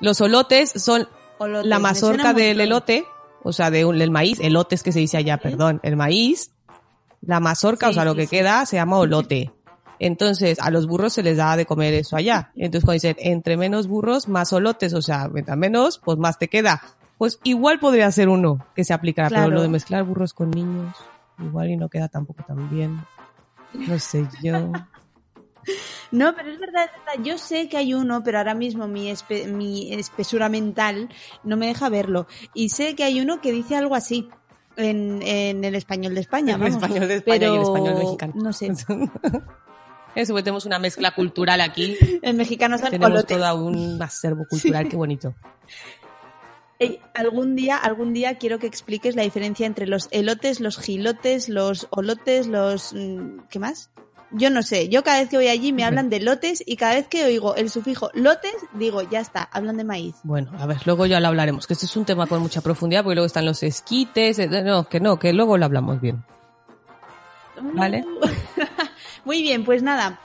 [SPEAKER 2] Los olotes son
[SPEAKER 1] Olotes,
[SPEAKER 2] la mazorca del elote, o sea, de del maíz, elotes que se dice allá, perdón, el maíz, la mazorca,
[SPEAKER 1] Sí,
[SPEAKER 2] o sea, lo que
[SPEAKER 1] sí.
[SPEAKER 2] queda se llama olote. Entonces, a los burros se les da de comer eso allá. Entonces, cuando dicen, entre menos burros, más olotes, o sea, mientras menos, pues más te queda. Pues igual podría ser uno que se aplicara, pero lo de mezclar burros con niños, igual y no queda tampoco tan bien. No sé yo.
[SPEAKER 1] No, pero es verdad, es verdad. Yo sé que hay uno, pero ahora mismo mi, espe- mi espesura mental no me deja verlo. Y sé que hay uno que dice algo así en, en el español de España.
[SPEAKER 2] El
[SPEAKER 1] vamos.
[SPEAKER 2] español de España y el
[SPEAKER 1] Pero
[SPEAKER 2] español mexicano.
[SPEAKER 1] No sé.
[SPEAKER 2] Eso, pues tenemos una mezcla cultural aquí.
[SPEAKER 1] En mexicano son
[SPEAKER 2] Tenemos
[SPEAKER 1] olotes.
[SPEAKER 2] todo un acervo cultural, qué bonito.
[SPEAKER 1] Algún día, algún día quiero que expliques la diferencia entre los elotes, los gilotes, los olotes, los mm, ¿qué más? Yo no sé. Yo cada vez que voy allí me hablan de lotes y cada vez que oigo el sufijo lotes digo ya está, hablan de maíz.
[SPEAKER 2] Bueno, a ver, luego ya lo hablaremos, que este es un tema con mucha profundidad, porque luego están los esquites, eh, no, que no, que luego lo hablamos bien. Vale.
[SPEAKER 1] Muy bien, pues nada.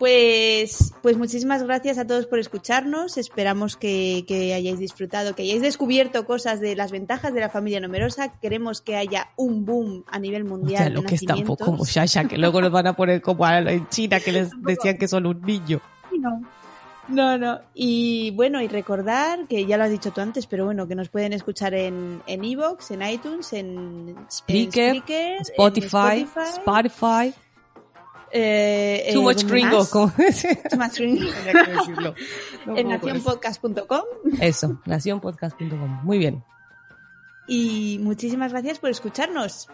[SPEAKER 1] Pues, pues muchísimas gracias a todos por escucharnos. Esperamos que, que hayáis disfrutado, que hayáis descubierto cosas de las ventajas de la familia numerosa. Queremos que haya un boom a nivel
[SPEAKER 2] O
[SPEAKER 1] mundial. de
[SPEAKER 2] lo que está un poco como
[SPEAKER 1] nacimientos.
[SPEAKER 2] Shasha, que luego nos van a poner como en China, que les decían que son un niño.
[SPEAKER 1] No. No, no. Y bueno, y recordar que ya lo has dicho tú antes, pero bueno, que nos pueden escuchar en en Evox, en iTunes, en
[SPEAKER 2] Spreaker,
[SPEAKER 1] en
[SPEAKER 2] Spotify, Spotify,
[SPEAKER 1] eh,
[SPEAKER 2] Too
[SPEAKER 1] eh,
[SPEAKER 2] Much
[SPEAKER 1] ¿dónde
[SPEAKER 2] Gringo,
[SPEAKER 1] Too Much Gringo.
[SPEAKER 2] No
[SPEAKER 1] en nacionpodcast.com.
[SPEAKER 2] Eso, nacionpodcast.com. Muy bien.
[SPEAKER 1] Y muchísimas gracias por escucharnos.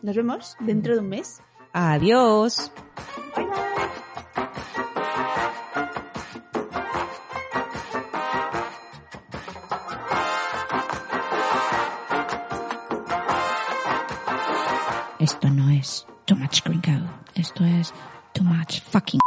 [SPEAKER 1] Nos vemos dentro de un mes.
[SPEAKER 2] Adiós.
[SPEAKER 4] Esto no es too much gringo. Esto es too much fucking